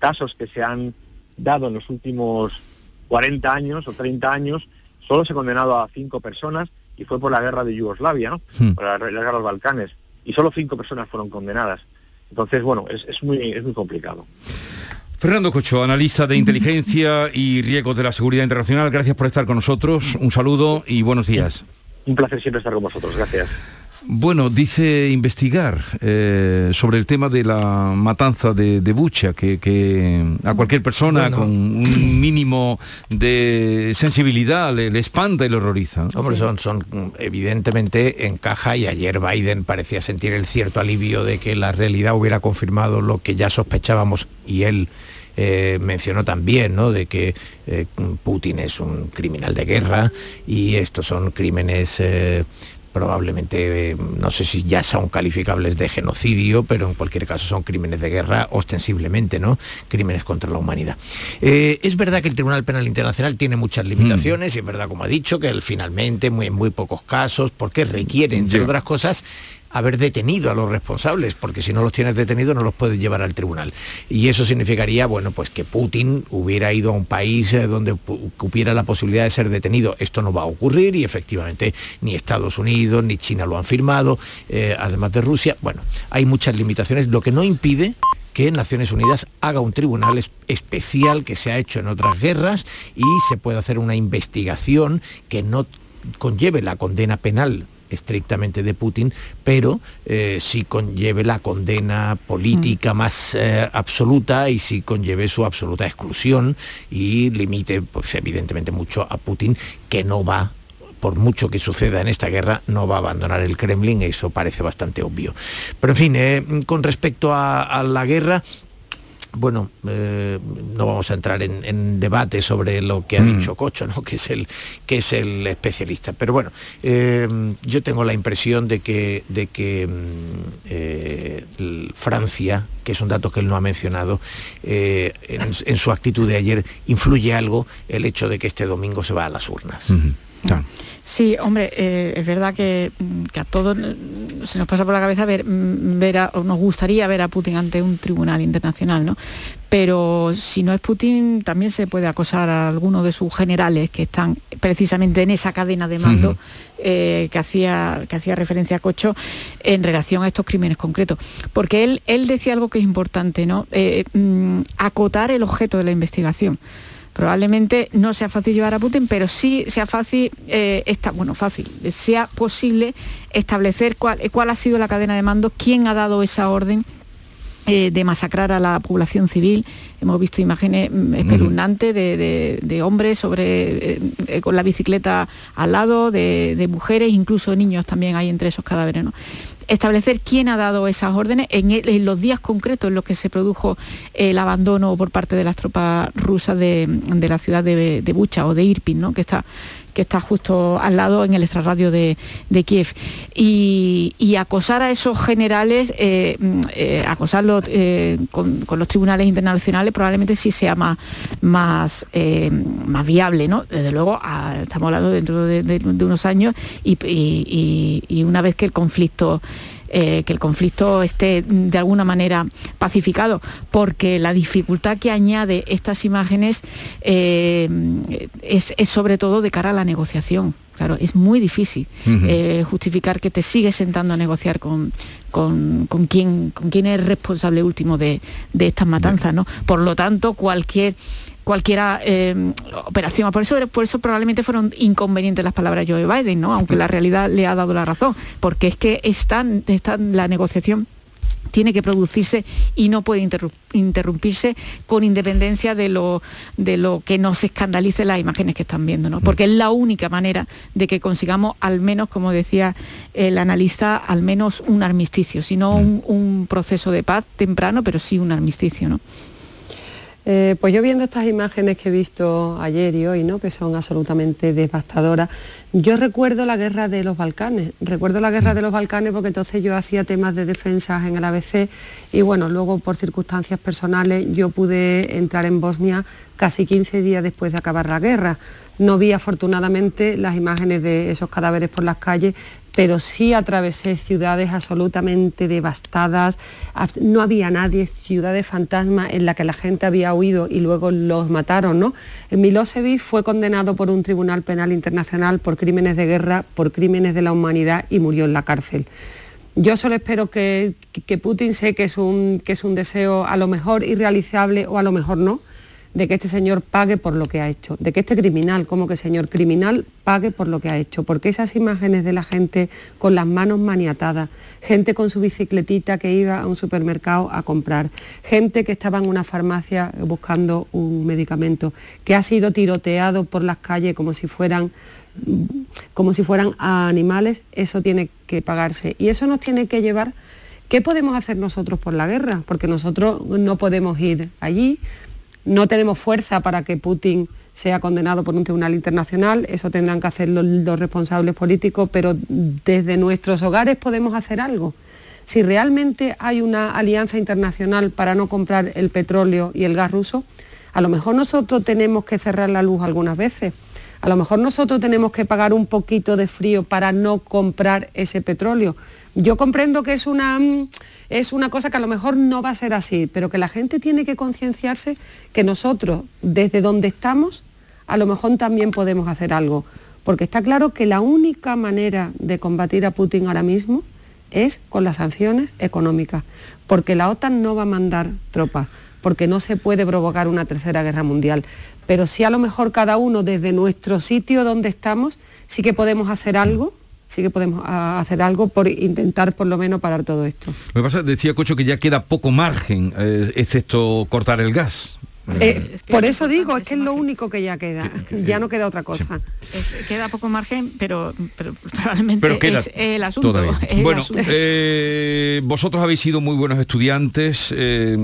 casos que se han dado en los últimos 40 años o 30 años, solo se ha condenado a cinco personas y fue por la guerra de Yugoslavia, ¿no? Hmm. Por la, la guerra de los Balcanes. Y solo cinco personas fueron condenadas. Entonces, bueno, es, es muy, es muy complicado. Fernando Cocho, analista de inteligencia y riesgos de la seguridad internacional, gracias por estar con nosotros. Un saludo y buenos días. Un placer siempre estar con vosotros. Gracias. Bueno, dice investigar eh, sobre el tema de la matanza de, de Bucha, que, que a cualquier persona Bueno. con un mínimo de sensibilidad le, le espanta y le horroriza. Hombre, son, son evidentemente encaja y ayer Biden parecía sentir el cierto alivio de que la realidad hubiera confirmado lo que ya sospechábamos y él eh, mencionó también, ¿no? De que eh, Putin es un criminal de guerra y estos son crímenes eh, probablemente, eh, no sé si ya son calificables de genocidio, pero en cualquier caso son crímenes de guerra ostensiblemente, ¿no? Crímenes contra la humanidad. Eh, es verdad que el Tribunal Penal Internacional tiene muchas limitaciones y es verdad, como ha dicho, que él finalmente, muy, en muy pocos casos, porque requiere, entre otras cosas, haber detenido a los responsables, porque si no los tienes detenidos no los puedes llevar al tribunal. Y eso significaría, bueno, pues que Putin hubiera ido a un país eh, donde hubiera la posibilidad de ser detenido. Esto no va a ocurrir y efectivamente ni Estados Unidos ni China lo han firmado, eh, además de Rusia. Bueno, hay muchas limitaciones, lo que no impide que Naciones Unidas haga un tribunal especial que se ha hecho en otras guerras y se pueda hacer una investigación que no conlleve la condena penal estrictamente de Putin, pero eh, sí conlleve la condena política mm. más eh, absoluta y sí conlleve su absoluta exclusión y limite, pues evidentemente mucho a Putin, que no va por mucho que suceda en esta guerra, no va a abandonar el Kremlin, eso parece bastante obvio. Pero en fin, eh, con respecto a la guerra, bueno, eh, no vamos a entrar en, debate sobre lo que ha mm. dicho Cocho, ¿no? que, es el, que es el especialista. Pero bueno, eh, yo tengo la impresión de que, de que mm, eh, Francia, que es un dato que él no ha mencionado, en, su actitud de ayer influye algo el hecho de que este domingo se va a las urnas. Sí, hombre, eh, es verdad que, a todos se nos pasa por la cabeza ver, ver o nos gustaría ver a Putin ante un tribunal internacional, ¿no? Pero si no es Putin, también se puede acosar a alguno de sus generales que están precisamente en esa cadena de mando eh, que, hacía, que hacía referencia a Cocho en relación a estos crímenes concretos. Porque él, él decía algo que es importante, ¿no? Eh, mm, acotar el objeto de la investigación probablemente no sea fácil llevar a Putin, pero sí sea fácil, eh, bueno, fácil, sea posible establecer cuál, cuál ha sido la cadena de mando, quién ha dado esa orden eh, de masacrar a la población civil. Hemos visto imágenes mm, espeluznantes de, hombres sobre, eh, con la bicicleta al lado, de, mujeres, incluso niños también hay entre esos cadáveres establecer quién ha dado esas órdenes en, los días concretos en los que se produjo el abandono por parte de las tropas rusas de, la ciudad de, Bucha o de Irpin, ¿no? que está que está justo al lado en el extrarradio de, Kiev. Y, acosar a esos generales, eh, eh, acosarlos eh, con, los tribunales internacionales probablemente sí sea más, más, más viable, ¿no? Desde luego, estamos hablando dentro de, unos años y una vez que el conflicto eh, que el conflicto esté de alguna manera pacificado, porque la dificultad que añade estas imágenes eh, es, sobre todo de cara a la negociación. Claro, es muy difícil eh, justificar que te sigues sentando a negociar con, con, con, quién, con quién es responsable último de, estas matanzas. ¿no? Por lo tanto, cualquier cualquiera eh, operación. Por eso, por eso probablemente fueron inconvenientes las palabras de Joe Biden, ¿no? aunque la realidad le ha dado la razón, porque es que están, están la negociación tiene que producirse y no puede interrumpirse con independencia de lo, de lo que nos escandalice las imágenes que están viendo, ¿no? porque es la única manera de que consigamos al menos, como decía el analista, al menos un armisticio, si no un, un proceso de paz temprano, pero sí un armisticio. ¿no? Eh, pues yo viendo estas imágenes que he visto ayer y hoy, ¿no? que son absolutamente devastadoras, yo recuerdo la guerra de los Balcanes, recuerdo la guerra de los Balcanes porque entonces yo hacía temas de defensas en el ABC y bueno, luego por circunstancias personales yo pude entrar en Bosnia casi 15 días después de acabar la guerra. No vi afortunadamente las imágenes de esos cadáveres por las calles, pero sí atravesé ciudades absolutamente devastadas, no había nadie, ciudades fantasmas en las que la gente había huido y luego los mataron, ¿no? Milosevic fue condenado por un tribunal penal internacional por crímenes de guerra, por crímenes de la humanidad y murió en la cárcel. Yo solo espero que, Putin sé es, un, que es un deseo a lo mejor irrealizable o a lo mejor no, de que este señor pague por lo que ha hecho, de que este criminal, como que señor criminal, pague por lo que ha hecho, porque esas imágenes de la gente con las manos maniatadas, gente con su bicicletita que iba a un supermercado a comprar, gente que estaba en una farmacia buscando un medicamento, que ha sido tiroteado por las calles como si fueran como si fueran animales, eso tiene que pagarse. Y eso nos tiene que llevar, ¿qué podemos hacer nosotros por la guerra? Porque nosotros no podemos ir allí, no tenemos fuerza para que Putin sea condenado por un tribunal internacional, eso tendrán que hacer los, responsables políticos, pero desde nuestros hogares podemos hacer algo. Si realmente hay una alianza internacional para no comprar el petróleo y el gas ruso, a lo mejor nosotros tenemos que cerrar la luz algunas veces, A lo mejor nosotros tenemos que pagar un poquito de frío para no comprar ese petróleo. Yo comprendo que es una, mm, es una cosa que a lo mejor no va a ser así, pero que la gente tiene que concienciarse que nosotros, desde donde estamos, a lo mejor también podemos hacer algo. Porque está claro que la única manera de combatir a Putin ahora mismo es con las sanciones económicas, porque la OTAN no va a mandar tropas, porque no se puede provocar una tercera guerra mundial. Pero sí a lo mejor cada uno desde nuestro sitio donde estamos sí que podemos hacer algo sí que podemos ah, hacer algo por intentar por lo menos parar todo esto. Lo que pasa, decía Cocho que ya queda poco margen, eh, excepto cortar el gas. Eh, por eso digo, es que es lo único que ya queda, ya no queda otra cosa. queda poco margen, pero, probablemente es el asunto. bueno, eh, vosotros habéis sido muy buenos estudiantes, eh,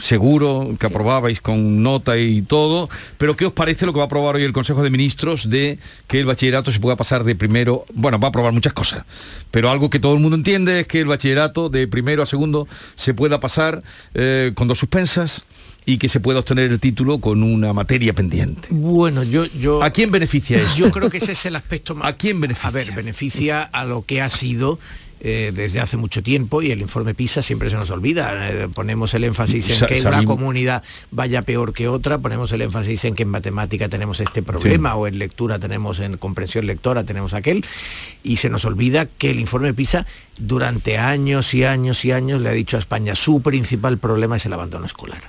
seguro que aprobabais con nota y todo, pero ¿qué os parece lo que va a aprobar hoy el Consejo de Ministros de que el bachillerato se pueda pasar de primero, bueno, va a aprobar muchas cosas, pero algo que todo el mundo entiende es que el bachillerato de primero a segundo se pueda pasar con dos suspensas, y que se pueda obtener el título con una materia pendiente. Bueno, yo... yo ¿A quién beneficia eso? Yo creo que ese es el aspecto más... ¿A quién beneficia? A ver, beneficia a lo que ha sido eh, desde hace mucho tiempo y el informe PISA siempre se nos olvida. Eh, ponemos el énfasis en que una comunidad vaya peor que otra, ponemos el énfasis en que en matemática tenemos este problema o en lectura tenemos, en comprensión lectora tenemos aquel, y se nos olvida que el informe PISA durante años y años y años le ha dicho a España su principal problema es el abandono escolar.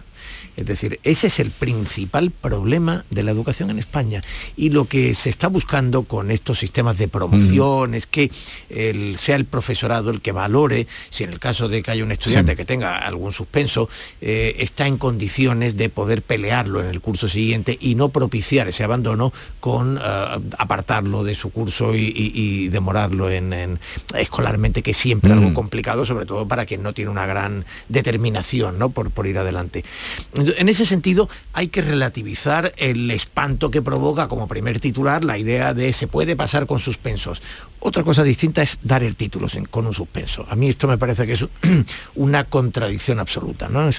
Es decir, ese es el principal problema de la educación en España. Y lo que se está buscando con estos sistemas de promoción es que sea el profesorado el que valore, si en el caso de que haya un estudiante que tenga algún suspenso, eh, está en condiciones de poder pelearlo en el curso siguiente y no propiciar ese abandono con eh, apartarlo de su curso y, demorarlo en, escolarmente, que es siempre algo complicado, sobre todo para quien no tiene una gran determinación ¿no? por, por ir adelante en ese sentido hay que relativizar el espanto que provoca como primer titular la idea de se puede pasar con suspensos. Otra cosa distinta es dar el título con un suspenso. A mí esto me parece que es una contradicción absoluta. ¿no?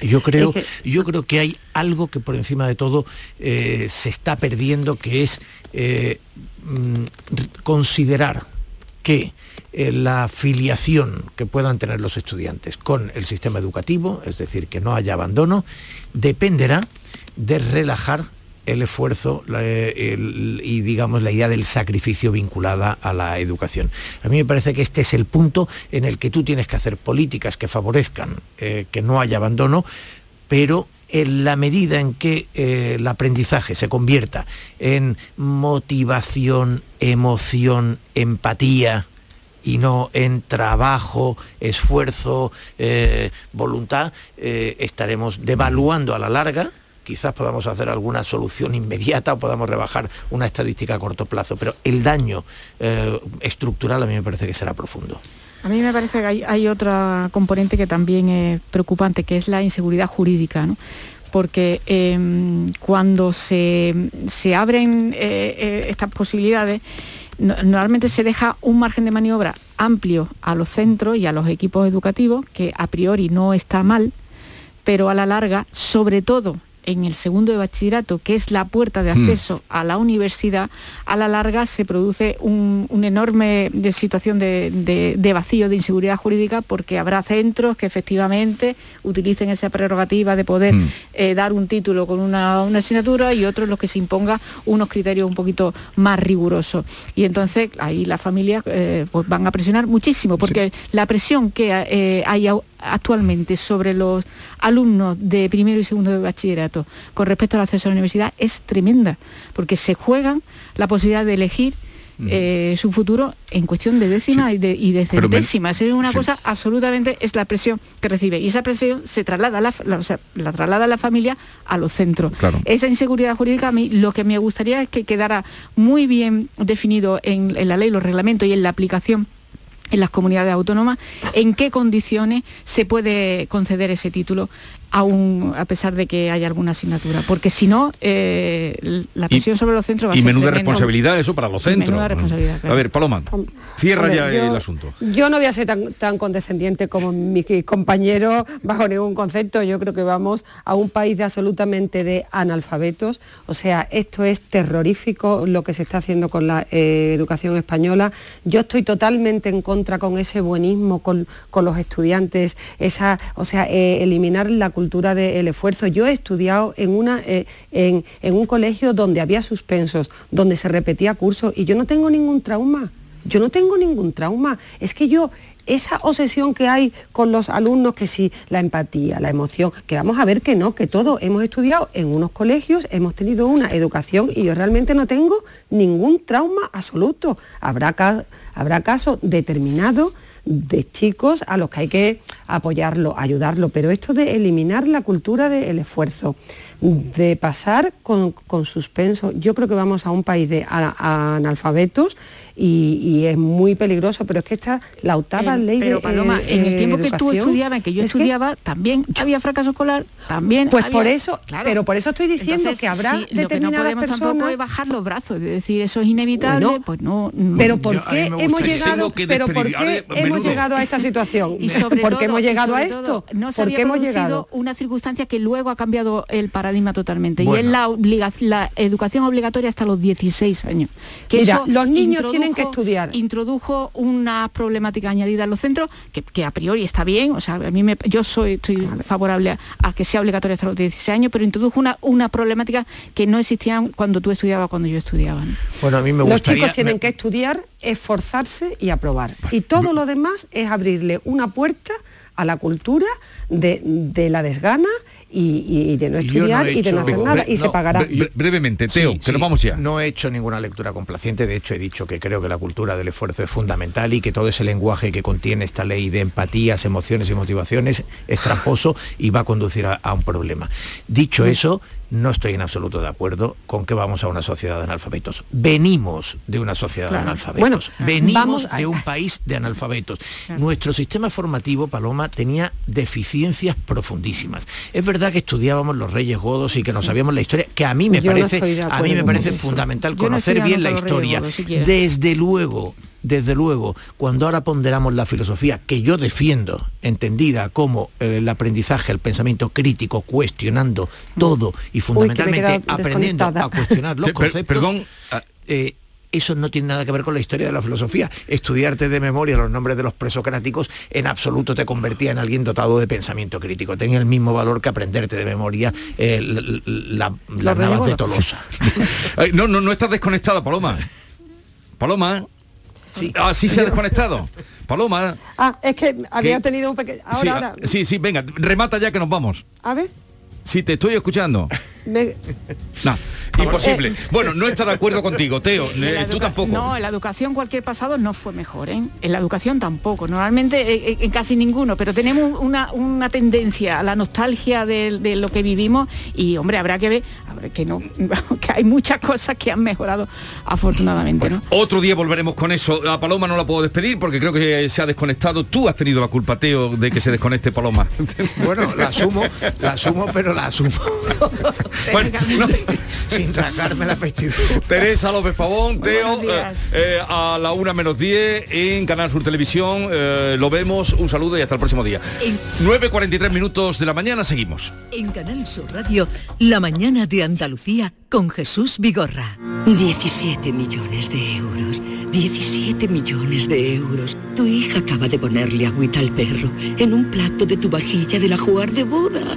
yo creo, yo creo que hay algo que por encima de todo eh, se está perdiendo, que es eh, mm, considerar que eh, la filiación que puedan tener los estudiantes con el sistema educativo, es decir, que no haya abandono, dependerá de relajar el esfuerzo y digamos la idea del sacrificio vinculada a la educación. A mí me parece que este es el punto en el que tú tienes que hacer políticas que favorezcan eh, que no haya abandono, pero en la medida en que eh, el aprendizaje se convierta en motivación, emoción, empatía, y no en trabajo, esfuerzo, eh, voluntad, eh, estaremos devaluando a la larga quizás podamos hacer alguna solución inmediata o podamos rebajar una estadística a corto plazo, pero el daño eh, estructural a mí me parece que será profundo. A mí me parece que hay, otra componente que también es preocupante, que es la inseguridad jurídica. ¿no? porque em, cuando se, se abren estas posibilidades, normalmente se deja un margen de maniobra amplio a los centros y a los equipos educativos, que a priori no está mal, pero a la larga, sobre todo en el segundo de bachillerato, que es la puerta de hmm. acceso a la universidad, a la larga se produce un, enorme situación de, vacío, de inseguridad jurídica, porque habrá centros que efectivamente utilicen esa prerrogativa de poder hmm. eh, dar un título con una, asignatura y otros los que se imponga unos criterios un poquito más rigurosos. Y entonces ahí las familias eh, pues van a presionar muchísimo, porque la presión que eh, hay actualmente sobre los alumnos de primero y segundo de bachillerato con respecto al acceso a la universidad es tremenda, porque se juegan la posibilidad de elegir eh, su futuro en cuestión de décimas y, de, centésimas. Es una cosa absolutamente, es la presión que recibe. Y esa presión se traslada a la, la traslada a la familia a los centros. Esa inseguridad jurídica a mí lo que me gustaría es que quedara muy bien definido en, en la ley, los reglamentos y en la aplicación en las comunidades autónomas, en qué condiciones se puede conceder ese título aún a pesar de que haya alguna asignatura, porque si no, eh, la presión sobre los centros va a y ser menuda tremendo. responsabilidad eso para los Y centros. menuda responsabilidad, claro. A ver, Paloma, cierra ya yo- el asunto. Yo no voy a ser tan, tan condescendiente como mis compañeros bajo ningún concepto. Yo creo que vamos a un país de absolutamente de analfabetos. O sea, esto es terrorífico lo que se está haciendo con la eh, educación española. Yo estoy totalmente en contra con ese buenismo con, con los estudiantes, esa, o sea, eh, eliminar la cultura del esfuerzo. Yo he estudiado en, una, eh, en, en un colegio donde había suspensos, donde se repetía curso y yo no tengo ningún trauma. Yo no tengo ningún trauma. Es que yo, esa obsesión que hay con los alumnos, que sí, la empatía, la emoción, que vamos a ver que no, que todo hemos estudiado en unos colegios, hemos tenido una educación y yo realmente no tengo ningún trauma absoluto. Habrá, ca- habrá casos determinados de chicos a los que hay que apoyarlo, ayudarlo, pero esto de eliminar la cultura del esfuerzo, de pasar con, con suspenso, yo creo que vamos a un país de analfabetos y, y es muy peligroso, pero es que esta la octava Eh, ley pero de Paloma, eh, en el eh, tiempo que tú estudiabas, que yo es que- estudiaba, también había fracaso escolar, también Pues había- por eso, Claro. pero por eso estoy diciendo Entonces, que habrá sí, lo que no determinadas tampoco personas es bajar los brazos, de decir eso es inevitable, Bueno, pues no. no. Pero ¿por qué hemos llegado, pero por qué hemos menudo. llegado a esta situación? Y sobre ¿Por todo- qué hemos llegado a esto? todo, no se ¿Por había qué hemos llegado? una circunstancia que luego ha cambiado el paradigma totalmente y es la, la educación obligatoria hasta los 16 años. Que Mira, eso los niños tienen que introdujo- estudiar. Introdujo una problemática añadida en los centros que, que a priori está bien, o sea, a mí me, yo soy estoy favorable a, a que sea obligatoria hasta los 16 años, pero introdujo una, una problemática que no existía cuando tú estudiabas, cuando yo estudiaba. ¿no? Bueno, a mí me Los gustaría... chicos tienen me- que estudiar, esforzarse y aprobar. Y todo lo demás es abrirle una puerta a la cultura de, de la desgana y, y de no estudiar he y de no hecho- hacer nada y se pagará. Bre- brevemente, Teo, Sí, que sí, nos vamos ya. No he hecho ninguna lectura complaciente, de hecho he dicho que creo que la cultura del esfuerzo es fundamental y que todo ese lenguaje que contiene esta ley de empatías, emociones y motivaciones es tramposo y va a conducir a, a un problema. Dicho eso, no estoy en absoluto de acuerdo con que vamos a una sociedad de analfabetos. Venimos de una sociedad Claro. de analfabetos. Bueno, Venimos a- de un país de analfabetos. Nuestro sistema formativo, Paloma, tenía deficiencias profundísimas. Es verdad que estudiábamos los reyes godos y que nos sabíamos la historia, que a mí me Yo no parece, a mí me parece fundamental Yo no conocer bien la historia. godos. Desde luego, desde luego, cuando ahora ponderamos la filosofía, que yo defiendo, entendida como eh, el aprendizaje, el pensamiento crítico, cuestionando todo y fundamentalmente aprendiendo a cuestionar los Sí, per- conceptos. perdón, ah, eh, eso no tiene nada que ver con la historia de la filosofía. Estudiarte de memoria los nombres de los presocráticos en absoluto te convertía en alguien dotado de pensamiento crítico. Tenía el mismo valor que aprenderte de memoria eh, la- la- navas de. Tolosa. Ay, no, no, no estás desconectada, Paloma. Paloma. Sí. Ah, sí se ha desconectado. Paloma. Ah, es que había ¿Qué? tenido un pequeño... Ahora, sí, ahora, ah, sí, sí, venga, remata ya que nos vamos. a ver, Sí, te estoy escuchando. Me- No, imposible. Bueno, no está de acuerdo contigo, Teo. Eh, tú tampoco. No, en la educación cualquier pasado no fue mejor, ¿eh? En la educación tampoco, normalmente eh, eh, en casi ninguno, pero tenemos una, una tendencia a la nostalgia de, de lo que vivimos y, hombre, habrá que ver habrá que no que hay muchas cosas que han mejorado afortunadamente, ¿no? Otro día volveremos con eso. A Paloma no la puedo despedir porque creo que se ha desconectado. Tú has tenido la culpa, Teo, de que se desconecte Paloma. Bueno, la asumo, la asumo, pero la asumo. Bueno, no. Sin rasgarme la vestidura. Teresa López Pavón, Teo, eh, eh, a la una menos 10 en Canal Sur Televisión. eh, lo vemos, un saludo y hasta el próximo día. En- 9.43 minutos de la mañana, seguimos. En Canal Sur Radio, La mañana de Andalucía con Jesús Vigorra. 17 millones de euros. 17 millones de euros. Tu hija acaba de ponerle agüita al perro en un plato de tu vajilla del ajuar de boda.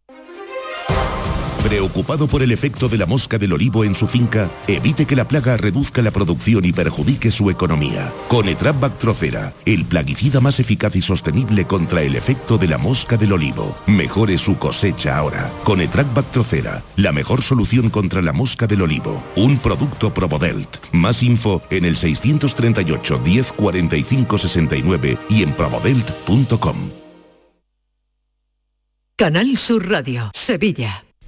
Preocupado por el efecto de la mosca del olivo en su finca, evite que la plaga reduzca la producción y perjudique su economía. Con Etrap Bactrocera, el plaguicida más eficaz y sostenible contra el efecto de la mosca del olivo. Mejore su cosecha ahora. Con Etrap Bactrocera, la mejor solución contra la mosca del olivo. Un producto Probodelt. Más info en el 638 10 45 69 y en probodelt.com. Canal Sur Radio, Sevilla.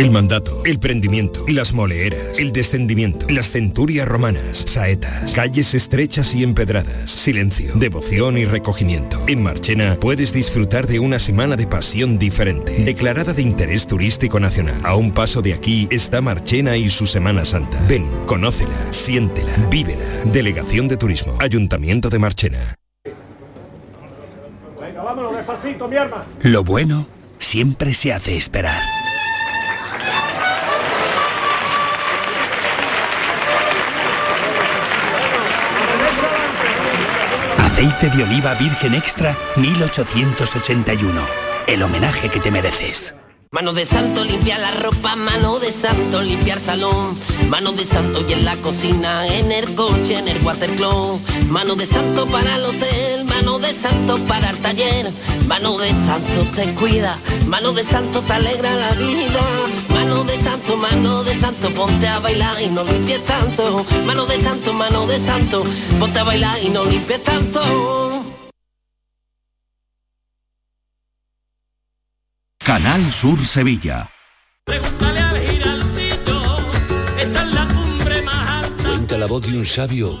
El mandato, el prendimiento, las moleeras, el descendimiento, las centurias romanas, saetas, calles estrechas y empedradas, silencio, devoción y recogimiento. En Marchena puedes disfrutar de una semana de pasión diferente, declarada de interés turístico nacional. A un paso de aquí está Marchena y su Semana Santa. Ven, conócela, siéntela, vívela. Delegación de Turismo, Ayuntamiento de Marchena. Venga, vámonos despacito, mi arma. Lo bueno siempre se hace esperar. Aceite de oliva virgen extra 1881. El homenaje que te mereces. Mano de santo limpiar la ropa, mano de santo limpiar salón, mano de santo y en la cocina, en el coche, en el watercloak, mano de santo para el hotel, mano de santo para el taller, mano de santo te cuida, mano de santo te alegra la vida, mano de santo, mano de santo, ponte a bailar y no limpies tanto, mano de santo, mano de santo, ponte a bailar y no limpies tanto. Canal Sur Sevilla. Cuenta la voz de un sabio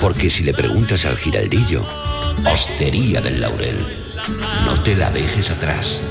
Porque si le preguntas al giraldillo, Hostería del Laurel, no te la dejes atrás.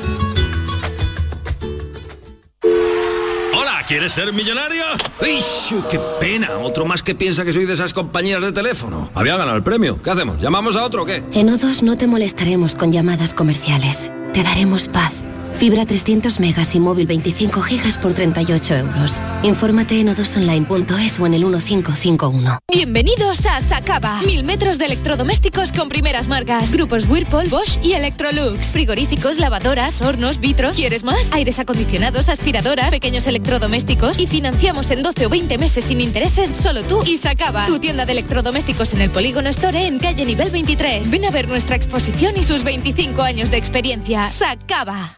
Hola, ¿quieres ser millonario? ¡Uy, qué pena! Otro más que piensa que soy de esas compañías de teléfono. Había ganado el premio. ¿Qué hacemos? ¿Llamamos a otro o qué? En O2 no te molestaremos con llamadas comerciales. Te daremos paz. Fibra 300 megas y móvil 25 gigas por 38 euros. Infórmate en odosonline.es o en el 1551. Bienvenidos a Sacaba. Mil metros de electrodomésticos con primeras marcas. Grupos Whirlpool, Bosch y Electrolux. Frigoríficos, lavadoras, hornos, vitros. ¿Quieres más? Aires acondicionados, aspiradoras, pequeños electrodomésticos. Y financiamos en 12 o 20 meses sin intereses solo tú y Sacaba. Tu tienda de electrodomésticos en el Polígono Store en calle nivel 23. Ven a ver nuestra exposición y sus 25 años de experiencia. Sacaba.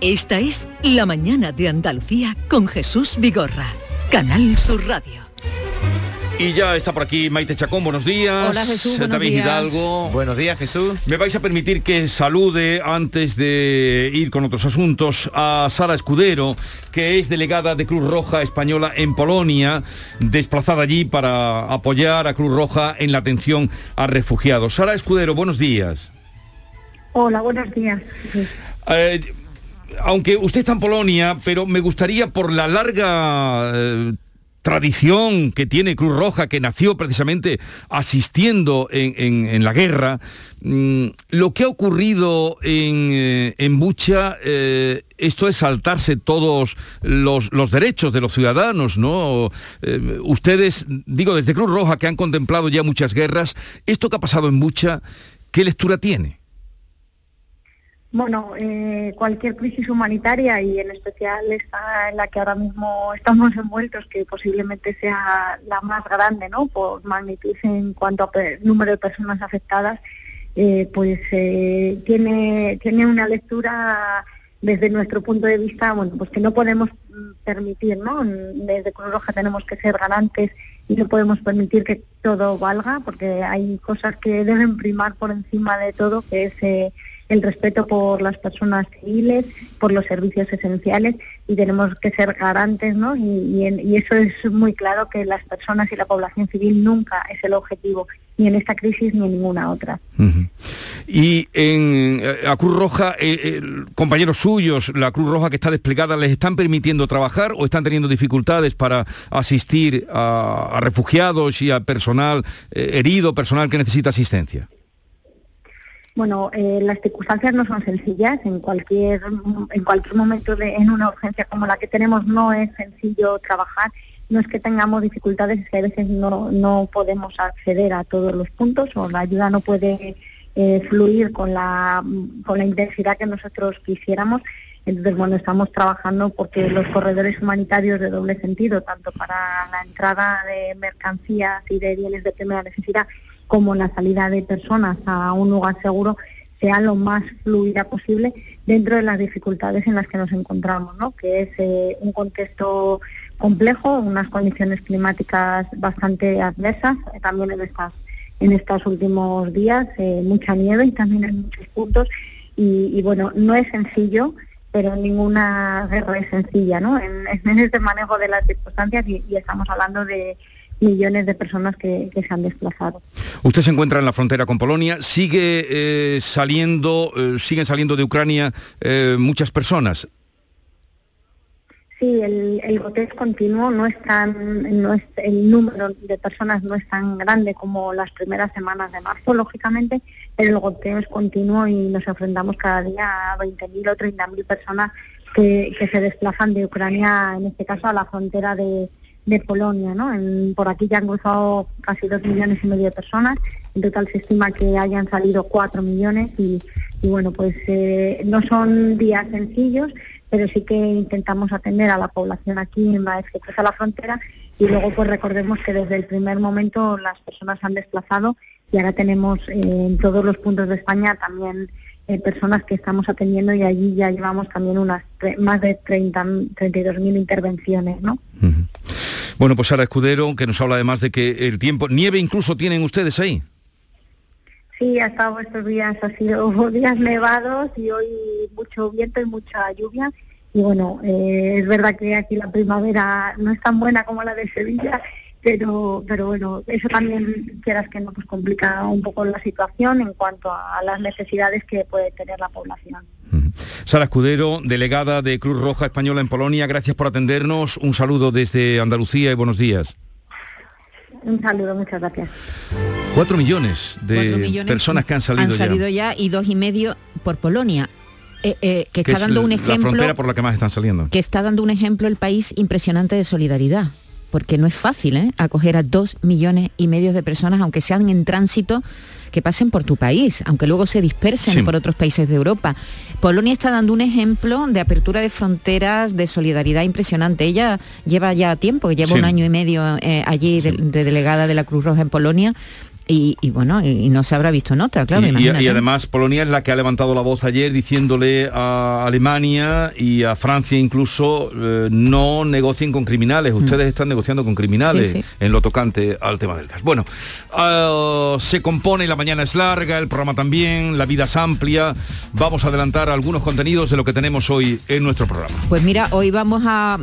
Esta es La Mañana de Andalucía con Jesús Vigorra. Canal Sur Radio. Y ya está por aquí Maite Chacón, buenos días. Hola, Jesús, buenos David días. Hidalgo. Buenos días, Jesús. Me vais a permitir que salude antes de ir con otros asuntos a Sara Escudero, que es delegada de Cruz Roja Española en Polonia, desplazada allí para apoyar a Cruz Roja en la atención a refugiados. Sara Escudero, buenos días. Hola, buenos días. Eh, aunque usted está en Polonia, pero me gustaría por la larga eh, tradición que tiene Cruz Roja, que nació precisamente asistiendo en, la guerra, mm, lo que ha ocurrido en, eh, Bucha, eh, esto es saltarse todos los, derechos de los ciudadanos, ¿no? Ustedes, digo, desde Cruz Roja, que han contemplado ya muchas guerras, esto que ha pasado en Bucha, ¿qué lectura tiene? Bueno, eh, cualquier crisis humanitaria y en especial esta en la que ahora mismo estamos envueltos, que posiblemente sea la más grande, ¿no? Por magnitud en cuanto a número de personas afectadas, eh, pues eh, tiene tiene una lectura desde nuestro punto de vista, bueno, pues que no podemos mm, permitir, ¿no? Desde Cruz Roja tenemos que ser garantes y no podemos permitir que todo valga, porque hay cosas que deben primar por encima de todo, que es eh, el respeto por las personas civiles, por los servicios esenciales y tenemos que ser garantes, ¿no? Y, en- y eso es muy claro que las personas y la población civil nunca es el objetivo, ni en esta crisis ni en ninguna otra. Y en eh, a Cruz Roja, eh, eh, compañeros suyos, la Cruz Roja que está desplegada, ¿les están permitiendo trabajar o están teniendo dificultades para asistir a, refugiados y a personal herido, personal que necesita asistencia? Bueno, eh, las circunstancias no son sencillas. En cualquier en cualquier momento de, en una urgencia como la que tenemos no es sencillo trabajar. No es que tengamos dificultades, es que a veces no, no podemos acceder a todos los puntos o la ayuda no puede eh, fluir con la, con la intensidad que nosotros quisiéramos. Entonces, bueno, estamos trabajando porque los corredores humanitarios de doble sentido, tanto para la entrada de mercancías y de bienes de primera necesidad, como la salida de personas a un lugar seguro, sea lo más fluida posible dentro de las dificultades en las que nos encontramos, ¿no? que es eh, un contexto complejo, unas condiciones climáticas bastante adversas, eh, también en estas en estos últimos días, eh, mucha nieve y también en muchos puntos, y, bueno, no es sencillo, pero ninguna guerra es sencilla, ¿no? En, en este manejo de las circunstancias y estamos hablando de millones de personas que, que se han desplazado. Usted se encuentra en la frontera con Polonia, sigue eh, saliendo, eh, siguen saliendo de Ucrania eh, muchas personas. Sí, el, el goteo es continuo, no es tan, no es, el número de personas no es tan grande como las primeras semanas de marzo, lógicamente, pero el goteo es continuo y nos enfrentamos cada día a 20.000 o 30.000 personas que, que se desplazan de Ucrania, en este caso a la frontera de, de Polonia, ¿no? En- por aquí ya han cruzado casi dos millones y medio de personas. En total se estima que hayan salido cuatro millones y, bueno, pues eh, no son días sencillos, pero sí que intentamos atender a la población aquí una vez que cruza la frontera y luego pues recordemos que desde el primer momento las personas han desplazado y ahora tenemos eh, en todos los puntos de España también eh, personas que estamos atendiendo y allí ya llevamos también unas más de 30, 32.000 intervenciones, ¿no? Bueno, pues Sara Escudero, que nos habla además de que el tiempo, nieve incluso tienen ustedes ahí. Sí, ha estado estos días, ha sido días nevados y hoy mucho viento y mucha lluvia. Y bueno, eh, es verdad que aquí la primavera no es tan buena como la de Sevilla, pero, pero bueno, eso también, quieras que no, pues complica un poco la situación en cuanto a las necesidades que puede tener la población. Sara Escudero, delegada de Cruz Roja Española en Polonia, gracias por atendernos. Un saludo desde Andalucía y buenos días. Un saludo, muchas gracias. Cuatro millones de Cuatro millones personas que han salido, han ya. salido ya. y dos y medio por Polonia. Eh, eh, que que está es dando un la ejemplo frontera por la que más están saliendo. que está dando un ejemplo el país impresionante de solidaridad porque no es fácil ¿eh? acoger a dos millones y medio de personas aunque sean en tránsito que pasen por tu país, aunque luego se dispersen Sí. por otros países de Europa. Polonia está dando un ejemplo de apertura de fronteras, de solidaridad impresionante. Ella lleva ya tiempo, lleva Sí. un año y medio eh, allí de, de delegada de la Cruz Roja en Polonia y, bueno, y, no se habrá visto nota, claro. Y, y, además Polonia es la que ha levantado la voz ayer diciéndole a Alemania y a Francia incluso eh, no negocien con criminales. Mm. Ustedes están negociando con criminales en lo tocante al tema del gas. Bueno, ah, se compone, la mañana es larga, el programa también, la vida es amplia. Vamos a adelantar algunos contenidos de lo que tenemos hoy en nuestro programa. Pues mira, hoy vamos a,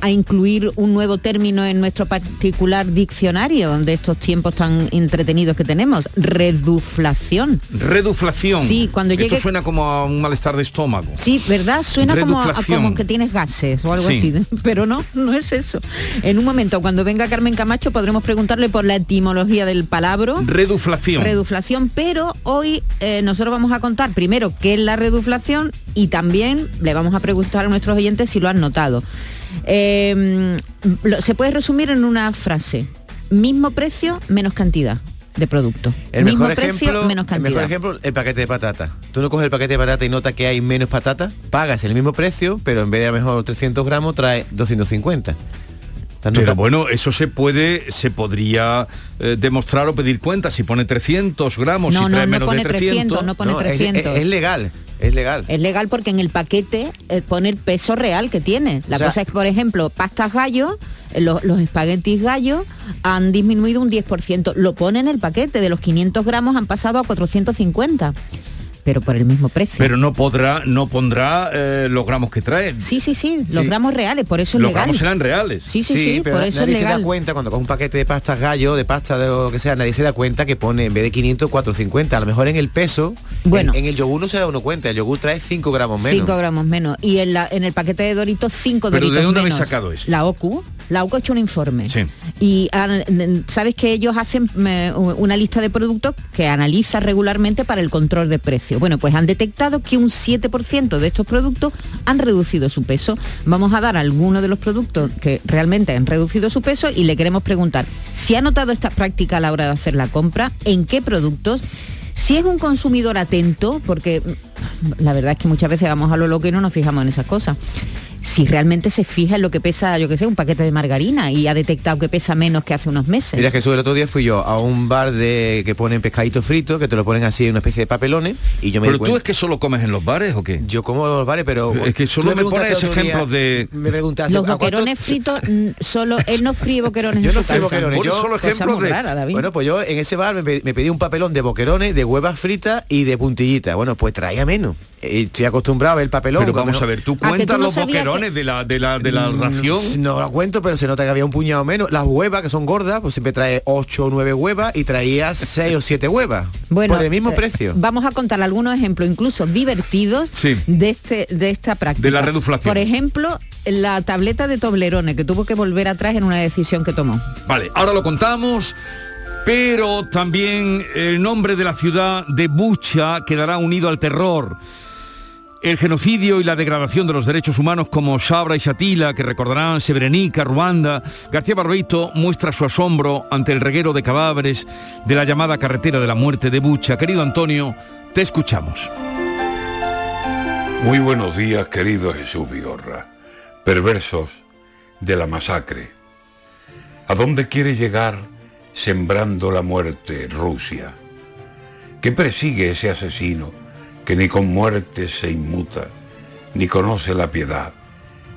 a incluir un nuevo término en nuestro particular diccionario de estos tiempos tan entretenidos que tenemos, reduflación. Reduflación. Sí, cuando Esto suena como a un malestar de estómago. Sí, ¿verdad? Suena como, a, como que tienes gases o algo así, pero no, no es eso. En un momento, cuando venga Carmen Camacho, podremos preguntarle por la etimología del palabra. Reduflación. Reduflación, pero hoy eh, nosotros vamos a contar primero qué es la reduflación y también le vamos a preguntar a nuestros oyentes si lo han notado. Em, se puede resumir en una frase. Mismo precio, menos cantidad de producto. El Mismo mejor precio, ejemplo, menos cantidad. El mejor ejemplo, el paquete de patata. Tú no coges el paquete de patata y notas que hay menos patata, pagas el mismo precio, pero en vez de a lo mejor 300 gramos trae 250. Pero bueno, eso se puede, se podría eh, demostrar o pedir cuenta. Si pone 300 gramos no, y no, trae no menos pone de 300. no pone 300. Es, legal. Es legal. Es legal porque en el paquete eh, pone el peso real que tiene. La cosa es que, por ejemplo, pastas gallo, eh, los, los espaguetis gallo han disminuido un 10%. Lo pone en el paquete. De los 500 gramos han pasado a 450 pero por el mismo precio. Pero no podrá, no pondrá eh, los gramos que trae. Sí, sí, sí, los gramos reales, por eso es los legal. Los gramos serán reales. Sí, sí, sí, pero por eso nadie es legal. se da cuenta cuando coge un paquete de pastas gallo, de pasta de lo que sea, nadie se da cuenta que pone en vez de 500, 450. A lo mejor en el peso, bueno, en, el yogur no se da uno cuenta, el yogur trae 5 gramos menos. 5 gramos menos. Y en, la, en el paquete de Doritos, 5 Doritos ¿Pero de dónde menos. habéis sacado eso? La OCU. La OCU ha hecho un informe. Sí. Y sabes que ellos hacen una lista de productos que analiza regularmente para el control de Bueno, pues han detectado que un 7% de estos productos han reducido su peso. Vamos a dar algunos de los productos que realmente han reducido su peso y le queremos preguntar si ha notado esta práctica a la hora de hacer la compra, en qué productos si es un consumidor atento, porque la verdad es que muchas veces vamos a lo loco y no nos fijamos en esas cosas si realmente se fija en lo que pesa, yo que sé, un paquete de margarina y ha detectado que pesa menos que hace unos meses. Mira, que el otro día fui yo a un bar de que ponen pescadito frito, que te lo ponen así en una especie de papelones, y yo me ¿Pero tú es que solo comes en los bares o qué? Yo como en los bares, pero... Es que solo me, pones ejemplos de... Me preguntaste... Los boquerones fritos, solo... Él no fríe boquerones Yo en no frío boquerones, yo... Solo ejemplos de... Rara, David. Bueno, pues yo en ese bar me pedí un papelón de boquerones, de huevas fritas y de puntillitas. Bueno, pues traía menos estoy acostumbrado a ver el papelón. Pero vamos a ver, tú cuentas los boquerones de la de la de la Mm, ración. No lo cuento, pero se nota que había un puñado menos. Las huevas, que son gordas, pues siempre trae 8 o 9 huevas y traía 6 o 7 huevas. Bueno, por el mismo eh, precio. Vamos a contar algunos ejemplos, incluso divertidos, Sí. de, este, de esta práctica. De la reduflación. Por ejemplo, la tableta de Toblerone, que tuvo que volver atrás en una decisión que tomó. Vale, ahora lo contamos. Pero también el nombre de la ciudad de Bucha quedará unido al terror. El genocidio y la degradación de los derechos humanos como Sabra y Shatila, que recordarán Srebrenica, Ruanda, García Barbeito muestra su asombro ante el reguero de cadáveres de la llamada carretera de la muerte de Bucha. Querido Antonio, te escuchamos. Muy buenos días, querido Jesús Vigorra. Perversos de la masacre. ¿A dónde quiere llegar sembrando la muerte Rusia? ¿Qué persigue ese asesino que ni con muerte se inmuta, ni conoce la piedad,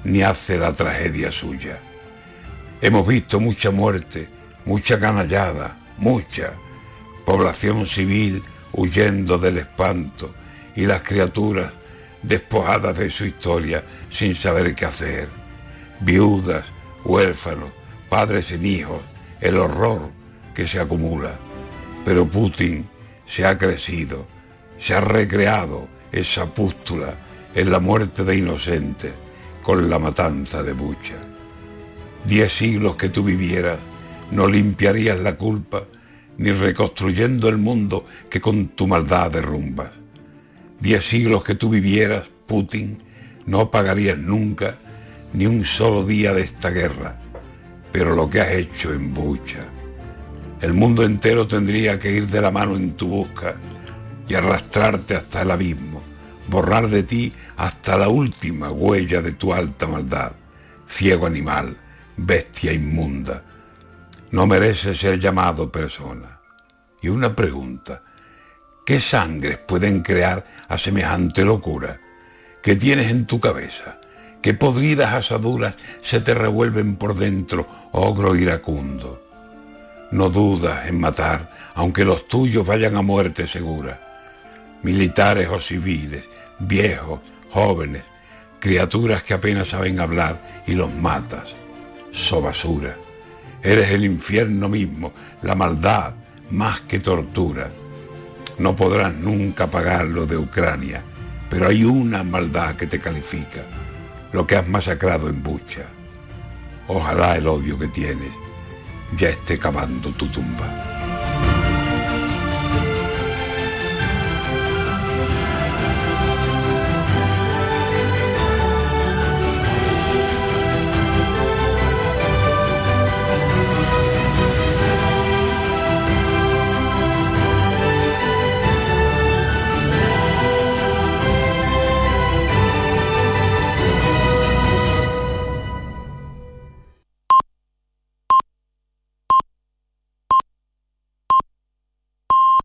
ni hace la tragedia suya? Hemos visto mucha muerte, mucha canallada, mucha población civil huyendo del espanto y las criaturas despojadas de su historia sin saber qué hacer. Viudas, huérfanos, padres sin hijos, el horror que se acumula. Pero Putin se ha crecido, se ha recreado esa pústula en la muerte de inocentes con la matanza de Bucha. Diez siglos que tú vivieras no limpiarías la culpa ni reconstruyendo el mundo que con tu maldad derrumbas. Diez siglos que tú vivieras, Putin, no pagarías nunca ni un solo día de esta guerra, pero lo que has hecho en Bucha. El mundo entero tendría que ir de la mano en tu busca y arrastrarte hasta el abismo, borrar de ti hasta la última huella de tu alta maldad, ciego animal, bestia inmunda. No mereces ser llamado persona. Y una pregunta, ¿qué sangres pueden crear a semejante locura? ¿Qué tienes en tu cabeza? ¿Qué podridas asaduras se te revuelven por dentro, ogro iracundo? No dudas en matar, aunque los tuyos vayan a muerte segura. Militares o civiles, viejos, jóvenes, criaturas que apenas saben hablar y los matas. So basura. Eres el infierno mismo, la maldad, más que tortura. No podrás nunca pagar lo de Ucrania, pero hay una maldad que te califica, lo que has masacrado en Bucha. Ojalá el odio que tienes ya esté cavando tu tumba.